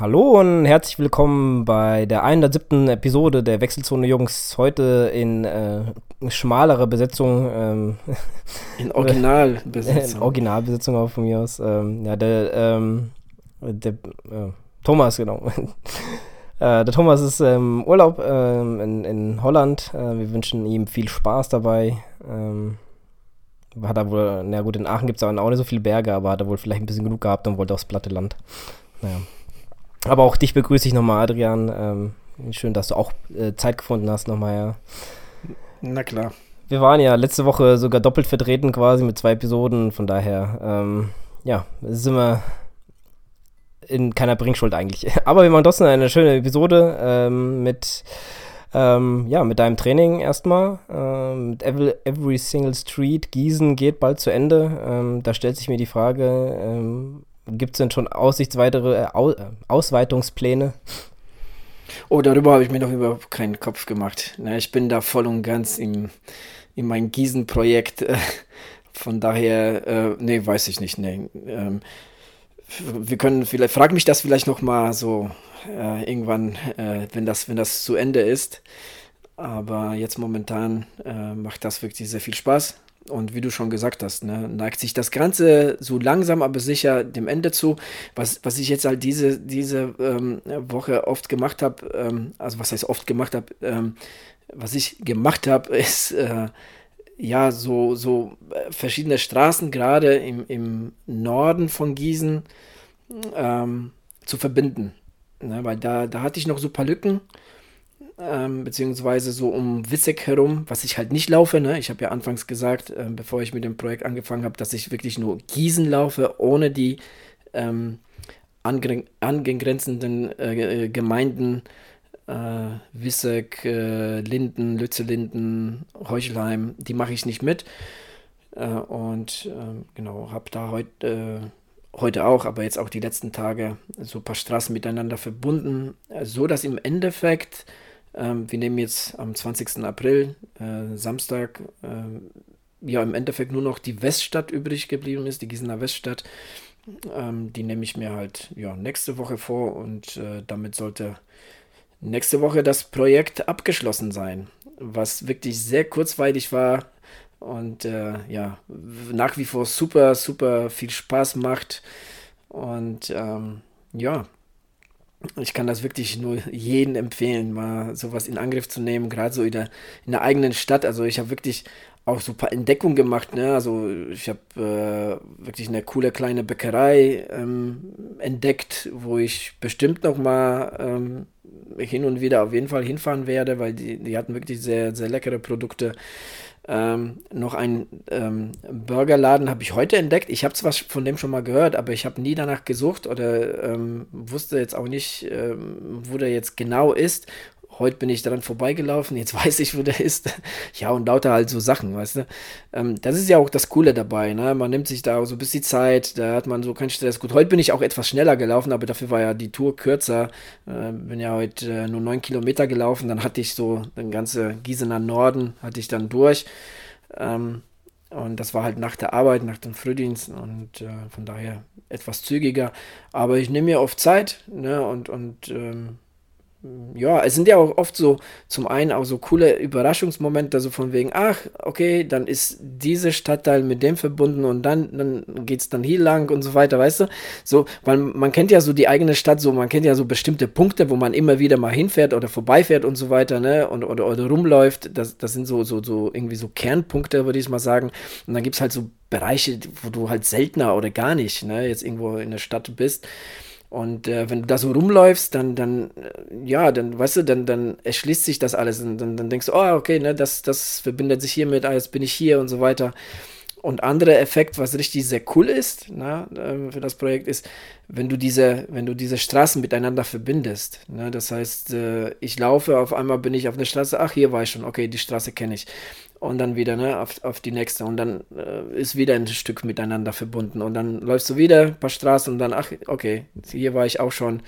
Hallo und herzlich willkommen bei der 107. Episode der Wechselzone Jungs. Heute in äh, schmalere Besetzung. Ähm, in Originalbesetzung. in Originalbesetzung auch von mir aus. Ähm, ja, der, ähm, der äh, Thomas, genau. äh, der Thomas ist im Urlaub ähm, in, in Holland. Äh, wir wünschen ihm viel Spaß dabei. Ähm, hat er wohl, na gut, in Aachen gibt es auch nicht so viele Berge, aber hat er wohl vielleicht ein bisschen genug gehabt und wollte aufs platte Land. Naja. Aber auch dich begrüße ich nochmal, Adrian. Ähm, schön, dass du auch äh, Zeit gefunden hast nochmal, ja. Na klar. Wir waren ja letzte Woche sogar doppelt vertreten quasi mit zwei Episoden, von daher, ähm, ja, sind wir in keiner Bringschuld eigentlich. Aber wir machen trotzdem eine schöne Episode ähm, mit, ähm, ja, mit deinem Training erstmal. Ähm, Every, Every, Single Street Gießen geht bald zu Ende. Ähm, da stellt sich mir die Frage, ähm, Gibt es denn schon aussichtsweitere äh, äh, Ausweitungspläne? Oh, darüber habe ich mir noch überhaupt keinen Kopf gemacht. Na, ich bin da voll und ganz im, in mein Gießen-Projekt. Von daher, äh, nee, weiß ich nicht. Nee. Ähm, wir können vielleicht, frag mich das vielleicht noch mal so äh, irgendwann, äh, wenn, das, wenn das zu Ende ist. Aber jetzt momentan äh, macht das wirklich sehr viel Spaß. Und wie du schon gesagt hast, ne, neigt sich das Ganze so langsam aber sicher dem Ende zu. Was, was ich jetzt halt diese, diese ähm, Woche oft gemacht habe, ähm, also was heißt oft gemacht habe, ähm, was ich gemacht habe, ist äh, ja so, so äh, verschiedene Straßen, gerade im, im Norden von Gießen, ähm, zu verbinden. Ne, weil da, da hatte ich noch so ein paar Lücken ähm, beziehungsweise so um Wissek herum, was ich halt nicht laufe. Ne? Ich habe ja anfangs gesagt, äh, bevor ich mit dem Projekt angefangen habe, dass ich wirklich nur Gießen laufe, ohne die ähm, angegrenzenden äh, äh, Gemeinden äh, Wissek, äh, Linden, Lützelinden, Heuchelheim, die mache ich nicht mit. Äh, und ähm, genau, habe da heute äh, heute auch, aber jetzt auch die letzten Tage so ein paar Straßen miteinander verbunden, so dass im Endeffekt ähm, wir nehmen jetzt am 20. April, äh, Samstag, äh, ja, im Endeffekt nur noch die Weststadt übrig geblieben ist, die Gießener Weststadt. Ähm, die nehme ich mir halt ja, nächste Woche vor und äh, damit sollte nächste Woche das Projekt abgeschlossen sein, was wirklich sehr kurzweilig war und äh, ja, nach wie vor super, super viel Spaß macht. Und ähm, ja, ich kann das wirklich nur jedem empfehlen, mal sowas in Angriff zu nehmen, gerade so in der, in der eigenen Stadt. Also ich habe wirklich auch so ein paar Entdeckungen gemacht. Ne? Also ich habe äh, wirklich eine coole kleine Bäckerei ähm, entdeckt, wo ich bestimmt noch mal ähm, hin und wieder auf jeden Fall hinfahren werde, weil die, die hatten wirklich sehr, sehr leckere Produkte. Ähm, noch ein ähm, Burgerladen habe ich heute entdeckt. Ich habe zwar von dem schon mal gehört, aber ich habe nie danach gesucht oder ähm, wusste jetzt auch nicht, ähm, wo der jetzt genau ist. Heute bin ich daran vorbeigelaufen, jetzt weiß ich, wo der ist. ja, und lauter halt so Sachen, weißt du. Ähm, das ist ja auch das Coole dabei, ne? Man nimmt sich da so ein bisschen Zeit, da hat man so keinen Stress. Gut, heute bin ich auch etwas schneller gelaufen, aber dafür war ja die Tour kürzer. Äh, bin ja heute äh, nur neun Kilometer gelaufen, dann hatte ich so den ganzen Gießener Norden, hatte ich dann durch. Ähm, und das war halt nach der Arbeit, nach dem Frühdienst und äh, von daher etwas zügiger. Aber ich nehme mir oft Zeit ne, und, und ähm, ja, es sind ja auch oft so, zum einen auch so coole Überraschungsmomente, also von wegen, ach, okay, dann ist dieser Stadtteil mit dem verbunden und dann, dann geht es dann hier lang und so weiter, weißt du? So, weil man kennt ja so die eigene Stadt, so, man kennt ja so bestimmte Punkte, wo man immer wieder mal hinfährt oder vorbeifährt und so weiter, ne? Und, oder, oder rumläuft. Das, das sind so, so, so irgendwie so Kernpunkte, würde ich mal sagen. Und dann gibt es halt so Bereiche, wo du halt seltener oder gar nicht, ne, jetzt irgendwo in der Stadt bist. Und äh, wenn du da so rumläufst, dann, dann, äh, ja, dann, weißt du, dann, dann erschließt sich das alles und dann, dann denkst du, oh, okay, ne, das, das verbindet sich hiermit, ah, jetzt bin ich hier und so weiter. Und anderer Effekt, was richtig sehr cool ist ne, ähm, für das Projekt, ist, wenn du diese, wenn du diese Straßen miteinander verbindest. Ne, das heißt, äh, ich laufe, auf einmal bin ich auf der Straße, ach, hier war ich schon, okay, die Straße kenne ich. Und dann wieder ne, auf, auf die nächste. Und dann äh, ist wieder ein Stück miteinander verbunden. Und dann läufst du wieder ein paar Straßen und dann, ach, okay, hier war ich auch schon.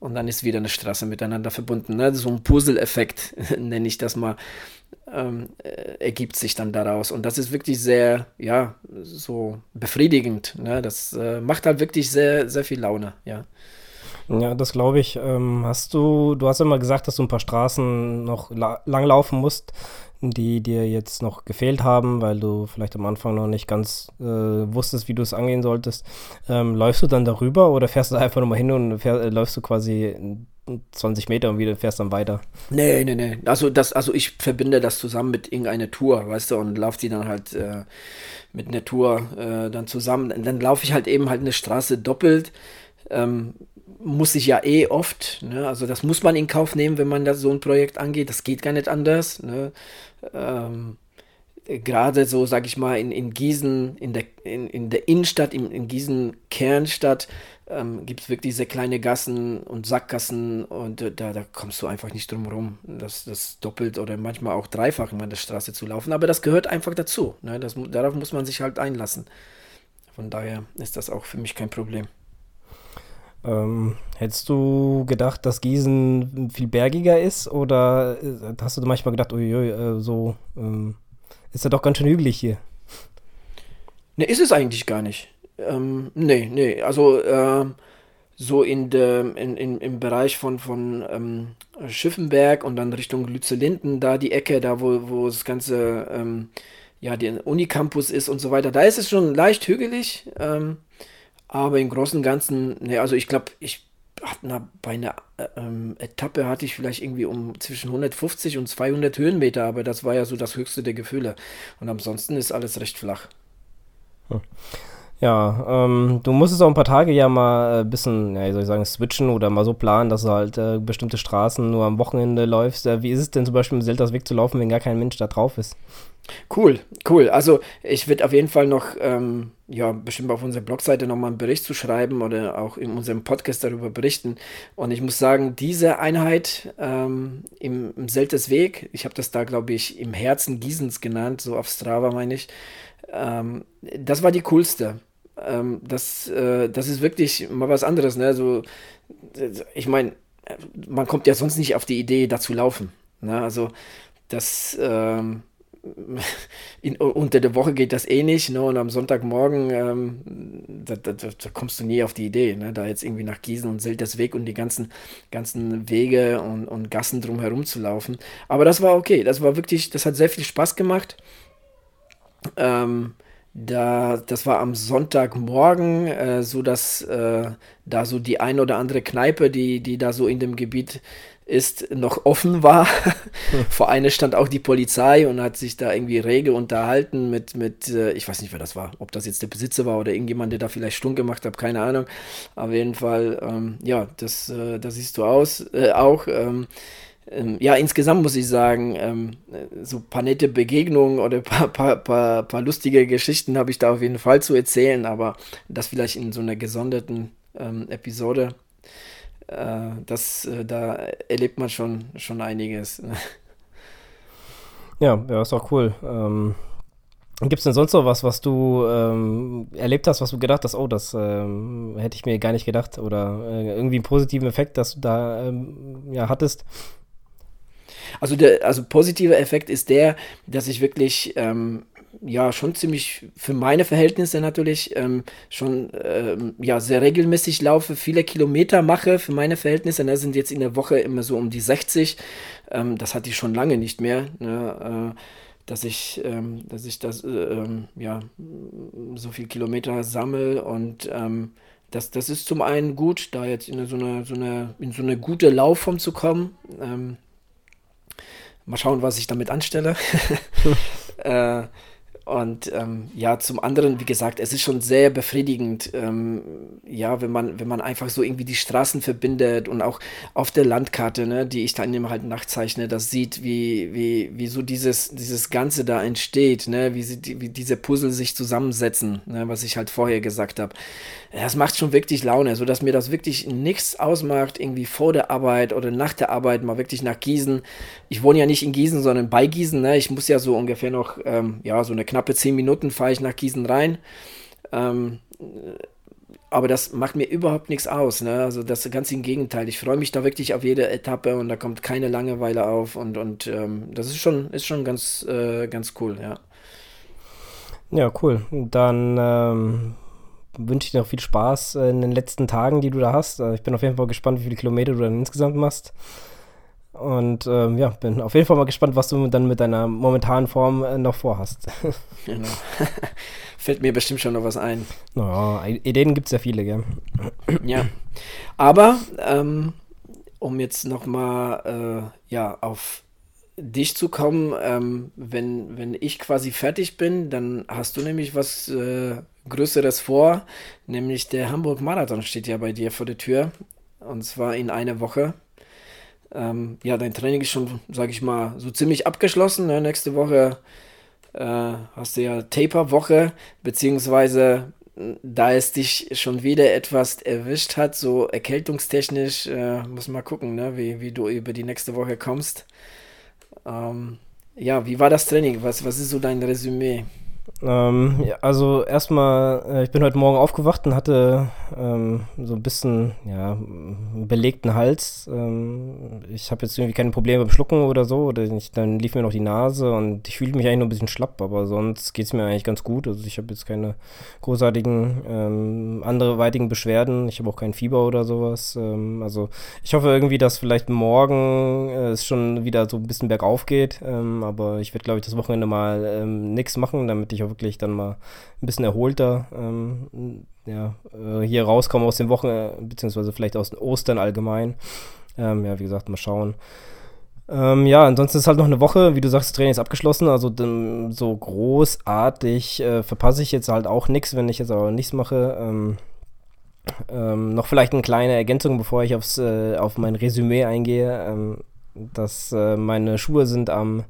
Und dann ist wieder eine Straße miteinander verbunden. Ne? So ein Puzzle-Effekt, nenne ich das mal ähm, äh, ergibt sich dann daraus. Und das ist wirklich sehr, ja, so befriedigend. Ne? Das äh, macht halt wirklich sehr, sehr viel Laune, ja. Ja, das glaube ich. Ähm, hast du, du hast immer gesagt, dass du ein paar Straßen noch la langlaufen musst, die dir jetzt noch gefehlt haben, weil du vielleicht am Anfang noch nicht ganz äh, wusstest, wie du es angehen solltest. Ähm, läufst du dann darüber oder fährst du einfach nochmal hin und fähr, äh, läufst du quasi 20 Meter und wieder fährst dann weiter? Nee, nee, nee. Also, das, also ich verbinde das zusammen mit irgendeiner Tour, weißt du, und laufe die dann halt äh, mit einer Tour äh, dann zusammen. Dann laufe ich halt eben halt eine Straße doppelt. Ähm, muss ich ja eh oft, ne? also das muss man in Kauf nehmen, wenn man das so ein Projekt angeht, das geht gar nicht anders. Ne? Ähm, Gerade so, sag ich mal, in, in Gießen, in der, in, in der Innenstadt, in, in Gießen Kernstadt, ähm, gibt es wirklich sehr kleine Gassen und Sackgassen und äh, da, da kommst du einfach nicht drum rum, das, das doppelt oder manchmal auch dreifach in der Straße zu laufen. Aber das gehört einfach dazu. Ne? Das, darauf muss man sich halt einlassen. Von daher ist das auch für mich kein Problem. Ähm, hättest du gedacht, dass Gießen viel bergiger ist oder äh, hast du manchmal gedacht, uiui, äh, so ähm, ist ja doch ganz schön hügelig hier? Ne, ist es eigentlich gar nicht. Ähm, nee, nee, also äh, so in der, in, in, im Bereich von, von ähm, Schiffenberg und dann Richtung Lütze-Linden, da die Ecke, da wo, wo das ganze, ähm, ja, der Unicampus ist und so weiter, da ist es schon leicht hügelig. Ähm, aber im Großen und Ganzen, ne, also ich glaube, ich hatte bei einer äh, ähm, Etappe hatte ich vielleicht irgendwie um zwischen 150 und 200 Höhenmeter, aber das war ja so das höchste der Gefühle. Und ansonsten ist alles recht flach. Hm. Ja, ähm, du musstest auch ein paar Tage ja mal ein äh, bisschen, ja, wie soll ich sagen, switchen oder mal so planen, dass du halt äh, bestimmte Straßen nur am Wochenende läufst. Äh, wie ist es denn zum Beispiel im Selters Weg zu laufen, wenn gar kein Mensch da drauf ist? Cool, cool. Also ich werde auf jeden Fall noch, ähm, ja, bestimmt auf unserer Blogseite nochmal einen Bericht zu schreiben oder auch in unserem Podcast darüber berichten. Und ich muss sagen, diese Einheit ähm, im, im Seltersweg, ich habe das da, glaube ich, im Herzen Gießens genannt, so auf Strava meine ich, ähm, das war die coolste. Ähm, das, äh, das ist wirklich mal was anderes. Ne? So, ich meine, man kommt ja sonst nicht auf die Idee, da zu laufen. Ne? Also das ähm, in, unter der Woche geht das eh nicht, ne? Und am Sonntagmorgen, ähm, da, da, da, kommst du nie auf die Idee, ne? Da jetzt irgendwie nach Gießen und Seltersweg und die ganzen, ganzen Wege und, und Gassen drumherum zu laufen. Aber das war okay. Das war wirklich, das hat sehr viel Spaß gemacht. Ähm, da, das war am Sonntagmorgen, äh, so dass äh, da so die ein oder andere Kneipe, die, die da so in dem Gebiet ist, noch offen war. Vor eine stand auch die Polizei und hat sich da irgendwie rege unterhalten mit, mit äh, ich weiß nicht, wer das war, ob das jetzt der Besitzer war oder irgendjemand, der da vielleicht Stunk gemacht hat, keine Ahnung. Auf jeden Fall, ähm, ja, das, äh, das siehst du aus, äh, auch. Ähm, ähm, ja, insgesamt muss ich sagen, ähm, so ein paar nette Begegnungen oder ein paar, paar, paar, paar lustige Geschichten habe ich da auf jeden Fall zu erzählen, aber das vielleicht in so einer gesonderten ähm, Episode äh, das, äh, da erlebt man schon, schon einiges. Ja, ja, ist auch cool. Ähm, Gibt es denn sonst noch was, was du ähm, erlebt hast, was du gedacht hast, oh, das ähm, hätte ich mir gar nicht gedacht oder äh, irgendwie einen positiven Effekt, dass du da ähm, ja, hattest? Also der also positiver Effekt ist der, dass ich wirklich ähm, ja schon ziemlich für meine Verhältnisse natürlich ähm, schon ähm, ja sehr regelmäßig laufe, viele Kilometer mache für meine Verhältnisse. Da ne, sind jetzt in der Woche immer so um die 60. Ähm, das hatte ich schon lange nicht mehr. Ne, äh, dass ich, ähm, dass ich das, äh, ähm, ja, so viel Kilometer sammle und ähm, das, das ist zum einen gut, da jetzt in so eine, so eine, in so eine gute Laufform zu kommen. Mal schauen, was ich damit anstelle. äh, und ähm, ja, zum anderen, wie gesagt, es ist schon sehr befriedigend, ähm, ja, wenn man, wenn man einfach so irgendwie die Straßen verbindet und auch auf der Landkarte, ne, die ich dann immer halt nachzeichne, das sieht, wie, wie, wie so dieses, dieses Ganze da entsteht, ne, wie, sie, wie diese Puzzle sich zusammensetzen, ne, was ich halt vorher gesagt habe. Das macht schon wirklich Laune, so dass mir das wirklich nichts ausmacht, irgendwie vor der Arbeit oder nach der Arbeit mal wirklich nach Gießen. Ich wohne ja nicht in Gießen, sondern bei Gießen, ne, ich muss ja so ungefähr noch, ähm, ja, so eine knappe zehn Minuten fahre ich nach Gießen rein. Ähm, aber das macht mir überhaupt nichts aus. Ne? Also das ganz im Gegenteil. Ich freue mich da wirklich auf jede Etappe und da kommt keine Langeweile auf und, und ähm, das ist schon, ist schon ganz, äh, ganz cool, ja. Ja, cool. Dann ähm, wünsche dir noch viel Spaß äh, in den letzten Tagen, die du da hast. Äh, ich bin auf jeden Fall gespannt, wie viele Kilometer du dann insgesamt machst. Und ähm, ja, bin auf jeden Fall mal gespannt, was du dann mit deiner momentanen Form äh, noch vorhast. Genau. Fällt mir bestimmt schon noch was ein. Naja, Ideen gibt es ja viele, gell? Ja. Aber, ähm, um jetzt nochmal äh, ja, auf dich zu kommen, ähm, wenn, wenn ich quasi fertig bin, dann hast du nämlich was äh, Größeres vor, nämlich der Hamburg Marathon steht ja bei dir vor der Tür. Und zwar in einer Woche. Ähm, ja, dein Training ist schon, sag ich mal, so ziemlich abgeschlossen. Ne? Nächste Woche äh, hast du ja Taper-Woche, beziehungsweise da es dich schon wieder etwas erwischt hat, so erkältungstechnisch, äh, muss mal gucken, ne? wie, wie du über die nächste Woche kommst. Ähm, ja, wie war das Training? Was, was ist so dein Resümee? Ähm, ja, also erstmal, äh, ich bin heute Morgen aufgewacht und hatte ähm, so ein bisschen, ja, belegten Hals. Ähm, ich habe jetzt irgendwie keine Probleme beim Schlucken oder so. Oder ich, dann lief mir noch die Nase und ich fühle mich eigentlich nur ein bisschen schlapp, aber sonst geht es mir eigentlich ganz gut. Also ich habe jetzt keine großartigen ähm, anderweitigen Beschwerden. Ich habe auch kein Fieber oder sowas. Ähm, also ich hoffe irgendwie, dass vielleicht morgen äh, es schon wieder so ein bisschen bergauf geht. Ähm, aber ich werde, glaube ich, das Wochenende mal ähm, nichts machen, damit ich auch wirklich dann mal ein bisschen erholter ähm, ja, äh, hier rauskomme aus dem Wochen, beziehungsweise vielleicht aus Ostern allgemein. Ähm, ja, wie gesagt, mal schauen. Ähm, ja, ansonsten ist halt noch eine Woche, wie du sagst, das Training ist abgeschlossen, also dann, so großartig äh, verpasse ich jetzt halt auch nichts, wenn ich jetzt aber nichts mache. Ähm, ähm, noch vielleicht eine kleine Ergänzung, bevor ich aufs, äh, auf mein Resümee eingehe, ähm, dass äh, meine Schuhe sind am,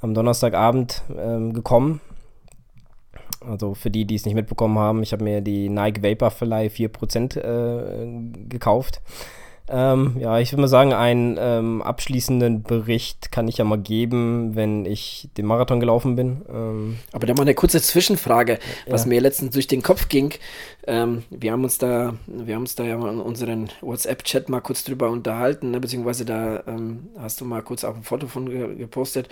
am Donnerstagabend ähm, gekommen also für die, die es nicht mitbekommen haben, ich habe mir die Nike Vaporfly 4% äh, gekauft. Ähm, ja, ich würde mal sagen, einen ähm, abschließenden Bericht kann ich ja mal geben, wenn ich den Marathon gelaufen bin. Ähm, Aber da mal eine kurze Zwischenfrage, was ja. mir letztens durch den Kopf ging. Ähm, wir haben uns da, wir haben uns da ja in unseren WhatsApp-Chat mal kurz drüber unterhalten, ne, beziehungsweise da ähm, hast du mal kurz auch ein Foto von gepostet.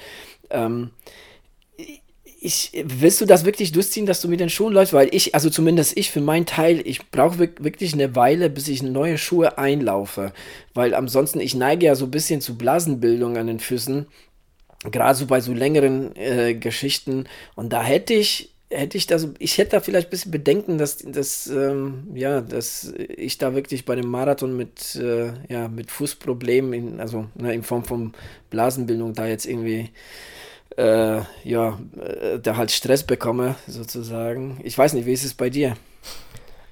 Ich, willst du das wirklich durchziehen, dass du mit den Schuhen läufst? Weil ich, also zumindest ich für meinen Teil, ich brauche wirklich eine Weile, bis ich neue Schuhe einlaufe. Weil ansonsten, ich neige ja so ein bisschen zu Blasenbildung an den Füßen. Gerade so bei so längeren äh, Geschichten. Und da hätte ich, hätte ich das, ich hätte da vielleicht ein bisschen Bedenken, dass, dass, ähm, ja, dass ich da wirklich bei dem Marathon mit, äh, ja, mit Fußproblemen, in, also ne, in Form von Blasenbildung da jetzt irgendwie äh, ja, äh, da halt Stress bekomme, sozusagen. Ich weiß nicht, wie ist es bei dir?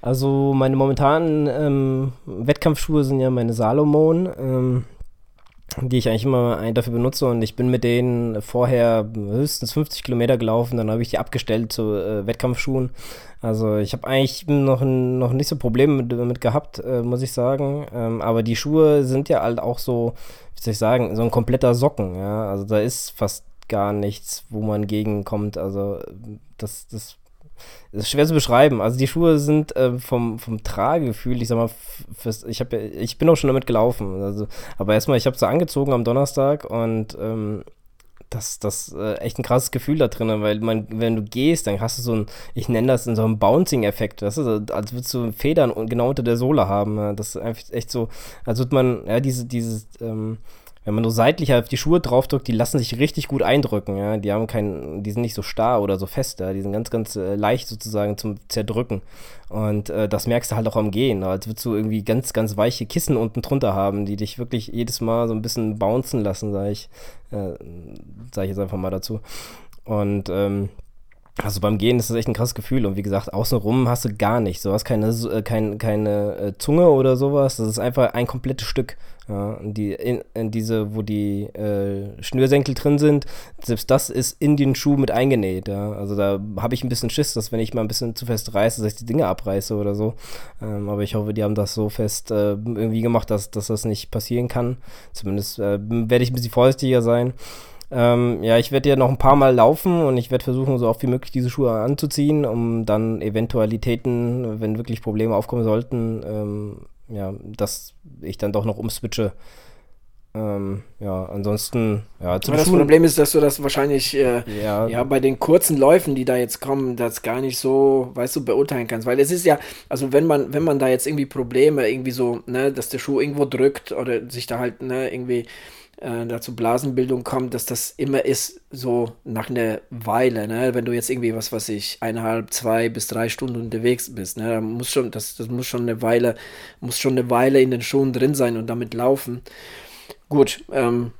Also meine momentanen ähm, Wettkampfschuhe sind ja meine Salomon, ähm, die ich eigentlich immer dafür benutze und ich bin mit denen vorher höchstens 50 Kilometer gelaufen, dann habe ich die abgestellt zu äh, Wettkampfschuhen. Also ich habe eigentlich noch, noch nicht so Probleme mit, damit gehabt, äh, muss ich sagen. Ähm, aber die Schuhe sind ja halt auch so, wie soll ich sagen, so ein kompletter Socken. Ja? Also da ist fast gar nichts, wo man gegenkommt. Also das, das ist schwer zu beschreiben. Also die Schuhe sind äh, vom, vom Tragegefühl, ich sag mal, fürs, ich, hab, ich bin auch schon damit gelaufen. Also, aber erstmal, ich habe sie angezogen am Donnerstag und ähm, das, das äh, echt ein krasses Gefühl da drin, weil man, wenn du gehst, dann hast du so ein, ich nenne das in so einem Bouncing-Effekt, weißt du, als würdest du Federn genau unter der Sohle haben. Das ist einfach echt so, als würde man, ja, diese, dieses, ähm, wenn man nur seitlich auf die Schuhe draufdrückt, die lassen sich richtig gut eindrücken, ja. Die haben keinen, die sind nicht so starr oder so fest, ja. Die sind ganz, ganz äh, leicht sozusagen zum Zerdrücken. Und äh, das merkst du halt auch am Gehen, als würdest du irgendwie ganz, ganz weiche Kissen unten drunter haben, die dich wirklich jedes Mal so ein bisschen bouncen lassen, sag ich, äh, sag ich jetzt einfach mal dazu. Und ähm, also beim Gehen ist das echt ein krasses Gefühl und wie gesagt, außenrum hast du gar nichts. Du hast keine, äh, kein, keine äh, Zunge oder sowas. Das ist einfach ein komplettes Stück. Ja, die, in, in diese, wo die äh, Schnürsenkel drin sind, selbst das ist in den Schuh mit eingenäht. Ja. Also da habe ich ein bisschen Schiss, dass wenn ich mal ein bisschen zu fest reiße, dass ich die Dinge abreiße oder so. Ähm, aber ich hoffe, die haben das so fest äh, irgendwie gemacht, dass, dass das nicht passieren kann. Zumindest äh, werde ich ein bisschen vorsichtiger sein. Ähm, ja, ich werde ja noch ein paar Mal laufen und ich werde versuchen, so oft wie möglich diese Schuhe anzuziehen, um dann Eventualitäten, wenn wirklich Probleme aufkommen sollten, ähm, ja, dass ich dann doch noch umswitche Ähm, ja, ansonsten, ja, zum Das Problem ist, dass du das wahrscheinlich äh, ja. ja bei den kurzen Läufen, die da jetzt kommen, das gar nicht so, weißt du, beurteilen kannst. Weil es ist ja, also wenn man, wenn man da jetzt irgendwie Probleme, irgendwie so, ne, dass der Schuh irgendwo drückt oder sich da halt, ne, irgendwie äh, dazu Blasenbildung kommt, dass das immer ist so nach einer Weile, ne? Wenn du jetzt irgendwie, was weiß ich, eineinhalb, zwei bis drei Stunden unterwegs bist, ne? Da muss schon, das, das muss schon eine Weile, muss schon eine Weile in den Schuhen drin sein und damit laufen. Gut, ähm,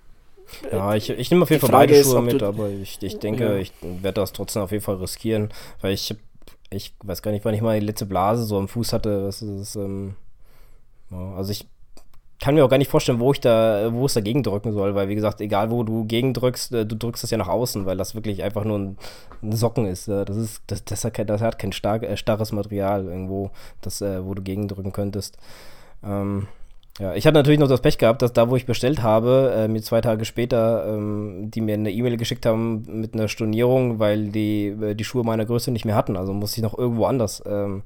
ja, ich, ich nehme auf jeden Fall beide ist, Schuhe mit, aber ich, ich denke, ja. ich werde das trotzdem auf jeden Fall riskieren, weil ich, ich weiß gar nicht, wann ich mal die letzte Blase so am Fuß hatte. Was ist, ähm, also ich kann mir auch gar nicht vorstellen, wo ich da, wo es dagegen drücken soll, weil wie gesagt, egal wo du gegen drückst, äh, du drückst es ja nach außen, weil das wirklich einfach nur ein, Socken ist. Das ist, das, das, hat, kein, das hat kein äh, starres Material irgendwo, das, äh, wo du gegen drücken könntest. Ähm, ja, ich hatte natürlich noch das Pech gehabt, dass da, wo ich bestellt habe, äh, mir zwei Tage später, ähm, die mir eine E-Mail geschickt haben mit einer Stornierung, weil die, äh, die Schuhe meiner Größe nicht mehr hatten. Also musste ich noch irgendwo anders ähm,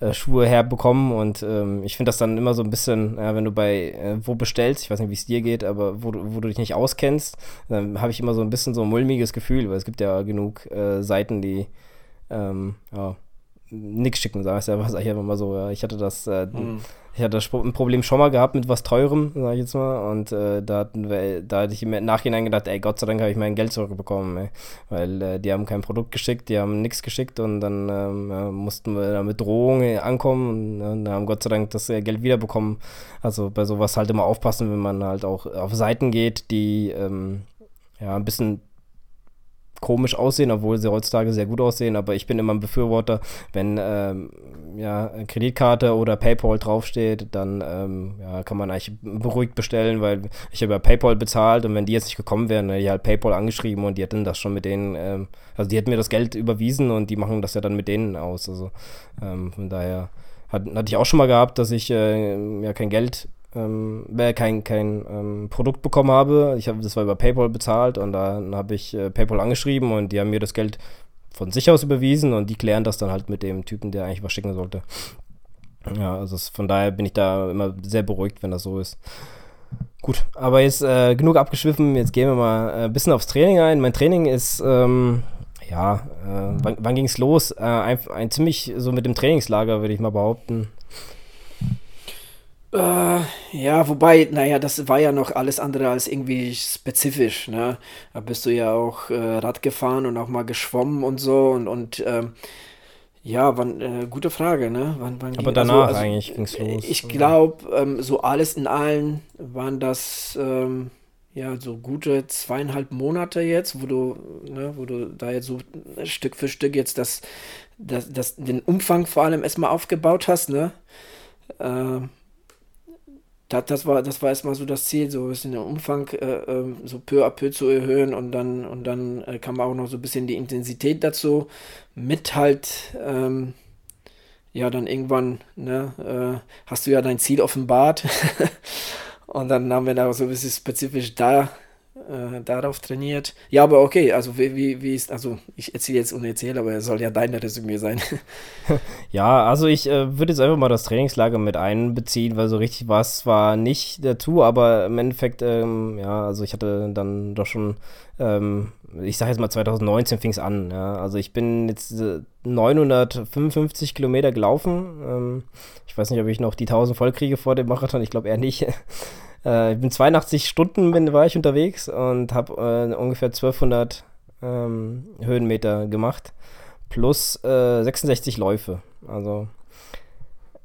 äh, Schuhe herbekommen und ähm, ich finde das dann immer so ein bisschen, ja, wenn du bei äh, wo bestellst, ich weiß nicht, wie es dir geht, aber wo, wo du dich nicht auskennst, dann habe ich immer so ein bisschen so ein mulmiges Gefühl, weil es gibt ja genug äh, Seiten, die ähm, ja, nix schicken, sag ich einfach, sag ich einfach mal so. Ja. Ich hatte das, äh, mhm. ich hatte das Problem schon mal gehabt mit was teurem, sag ich jetzt mal. Und äh, da, hatten wir, da hatte ich im Nachhinein gedacht, ey, Gott sei Dank habe ich mein Geld zurückbekommen, ey. Weil äh, die haben kein Produkt geschickt, die haben nichts geschickt und dann ähm, mussten wir da mit Drohungen ankommen und äh, haben Gott sei Dank das äh, Geld wiederbekommen. Also bei sowas halt immer aufpassen, wenn man halt auch auf Seiten geht, die ähm, ja ein bisschen komisch aussehen, obwohl sie heutzutage sehr gut aussehen. Aber ich bin immer ein Befürworter, wenn ähm, ja, Kreditkarte oder PayPal draufsteht, dann ähm, ja, kann man eigentlich beruhigt bestellen, weil ich habe ja PayPal bezahlt und wenn die jetzt nicht gekommen wären, hätte ich halt PayPal angeschrieben und die hätten das schon mit denen, ähm, also die hätten mir das Geld überwiesen und die machen das ja dann mit denen aus. Also ähm, von daher hat, hatte ich auch schon mal gehabt, dass ich äh, ja kein Geld ähm, kein, kein ähm, Produkt bekommen habe. Ich habe das war über PayPal bezahlt und dann habe ich äh, PayPal angeschrieben und die haben mir das Geld von sich aus überwiesen und die klären das dann halt mit dem Typen, der eigentlich was schicken sollte. Ja, also von daher bin ich da immer sehr beruhigt, wenn das so ist. Gut, aber jetzt äh, genug abgeschwiffen. Jetzt gehen wir mal äh, ein bisschen aufs Training ein. Mein Training ist, ähm, ja, äh, wann, wann ging es los? Äh, ein, ein, ziemlich so mit dem Trainingslager, würde ich mal behaupten. Äh, ja, wobei, naja, das war ja noch alles andere als irgendwie spezifisch, ne? Da bist du ja auch äh, Rad gefahren und auch mal geschwommen und so und, und ähm, ja, wann, äh, gute Frage, ne? Wann, wann Aber ging, danach also, also, eigentlich ging's los. Ich glaube, ähm, so alles in allen waren das ähm, ja so gute zweieinhalb Monate jetzt, wo du, ne, wo du da jetzt so Stück für Stück jetzt das, das, das den Umfang vor allem erstmal aufgebaut hast, ne? Äh, das, das, war, das war erstmal so das Ziel, so ein bisschen den Umfang äh, ähm, so peu à peu zu erhöhen und dann, und dann äh, kam auch noch so ein bisschen die Intensität dazu, mit halt, ähm, ja, dann irgendwann, ne, äh, hast du ja dein Ziel offenbart. Und dann haben wir da so ein bisschen spezifisch da äh, darauf trainiert. Ja, aber okay, also wie, wie, wie ist, also ich erzähle jetzt und erzähle, aber es soll ja dein Resümee sein. ja, also ich äh, würde jetzt einfach mal das Trainingslager mit einbeziehen, weil so richtig war es zwar nicht dazu, aber im Endeffekt, ähm, ja, also ich hatte dann doch schon, ähm, ich sage jetzt mal 2019 fing es an, ja, also ich bin jetzt äh, 955 Kilometer gelaufen, ähm, ich weiß nicht, ob ich noch die 1000 voll kriege vor dem Marathon, ich glaube eher nicht. Äh, ich bin 82 Stunden bin, war ich unterwegs und habe äh, ungefähr 1200 ähm, Höhenmeter gemacht plus äh, 66 Läufe. Also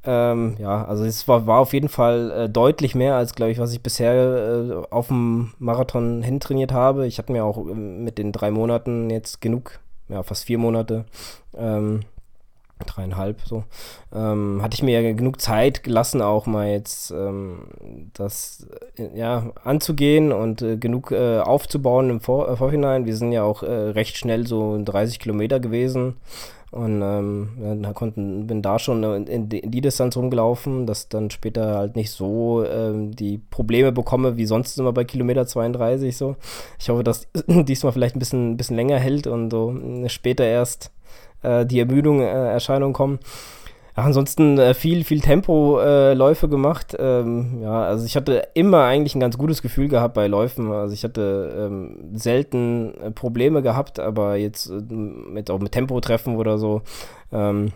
ähm, ja, also es war, war auf jeden Fall äh, deutlich mehr als, glaube ich, was ich bisher äh, auf dem Marathon hintrainiert habe. Ich habe mir auch ähm, mit den drei Monaten jetzt genug, ja, fast vier Monate ähm, dreieinhalb so, ähm, hatte ich mir ja genug Zeit gelassen, auch mal jetzt ähm, das äh, ja anzugehen und äh, genug äh, aufzubauen im Vor äh, Vorhinein. Wir sind ja auch äh, recht schnell so 30 Kilometer gewesen und ähm, ja, konnten, bin da schon in die, in die, Distanz rumgelaufen, dass dann später halt nicht so ähm, die Probleme bekomme wie sonst immer bei Kilometer 32 so. Ich hoffe, dass diesmal vielleicht ein bisschen, ein bisschen länger hält und so später erst äh, die Ermüdung, äh, Erscheinung kommen. ansonsten äh, viel, viel Tempo-Läufe äh, gemacht. Ähm, ja, also ich hatte immer eigentlich ein ganz gutes Gefühl gehabt bei Läufen. Also ich hatte ähm, selten äh, Probleme gehabt, aber jetzt äh, mit, auch mit Tempo-Treffen oder so. Ähm,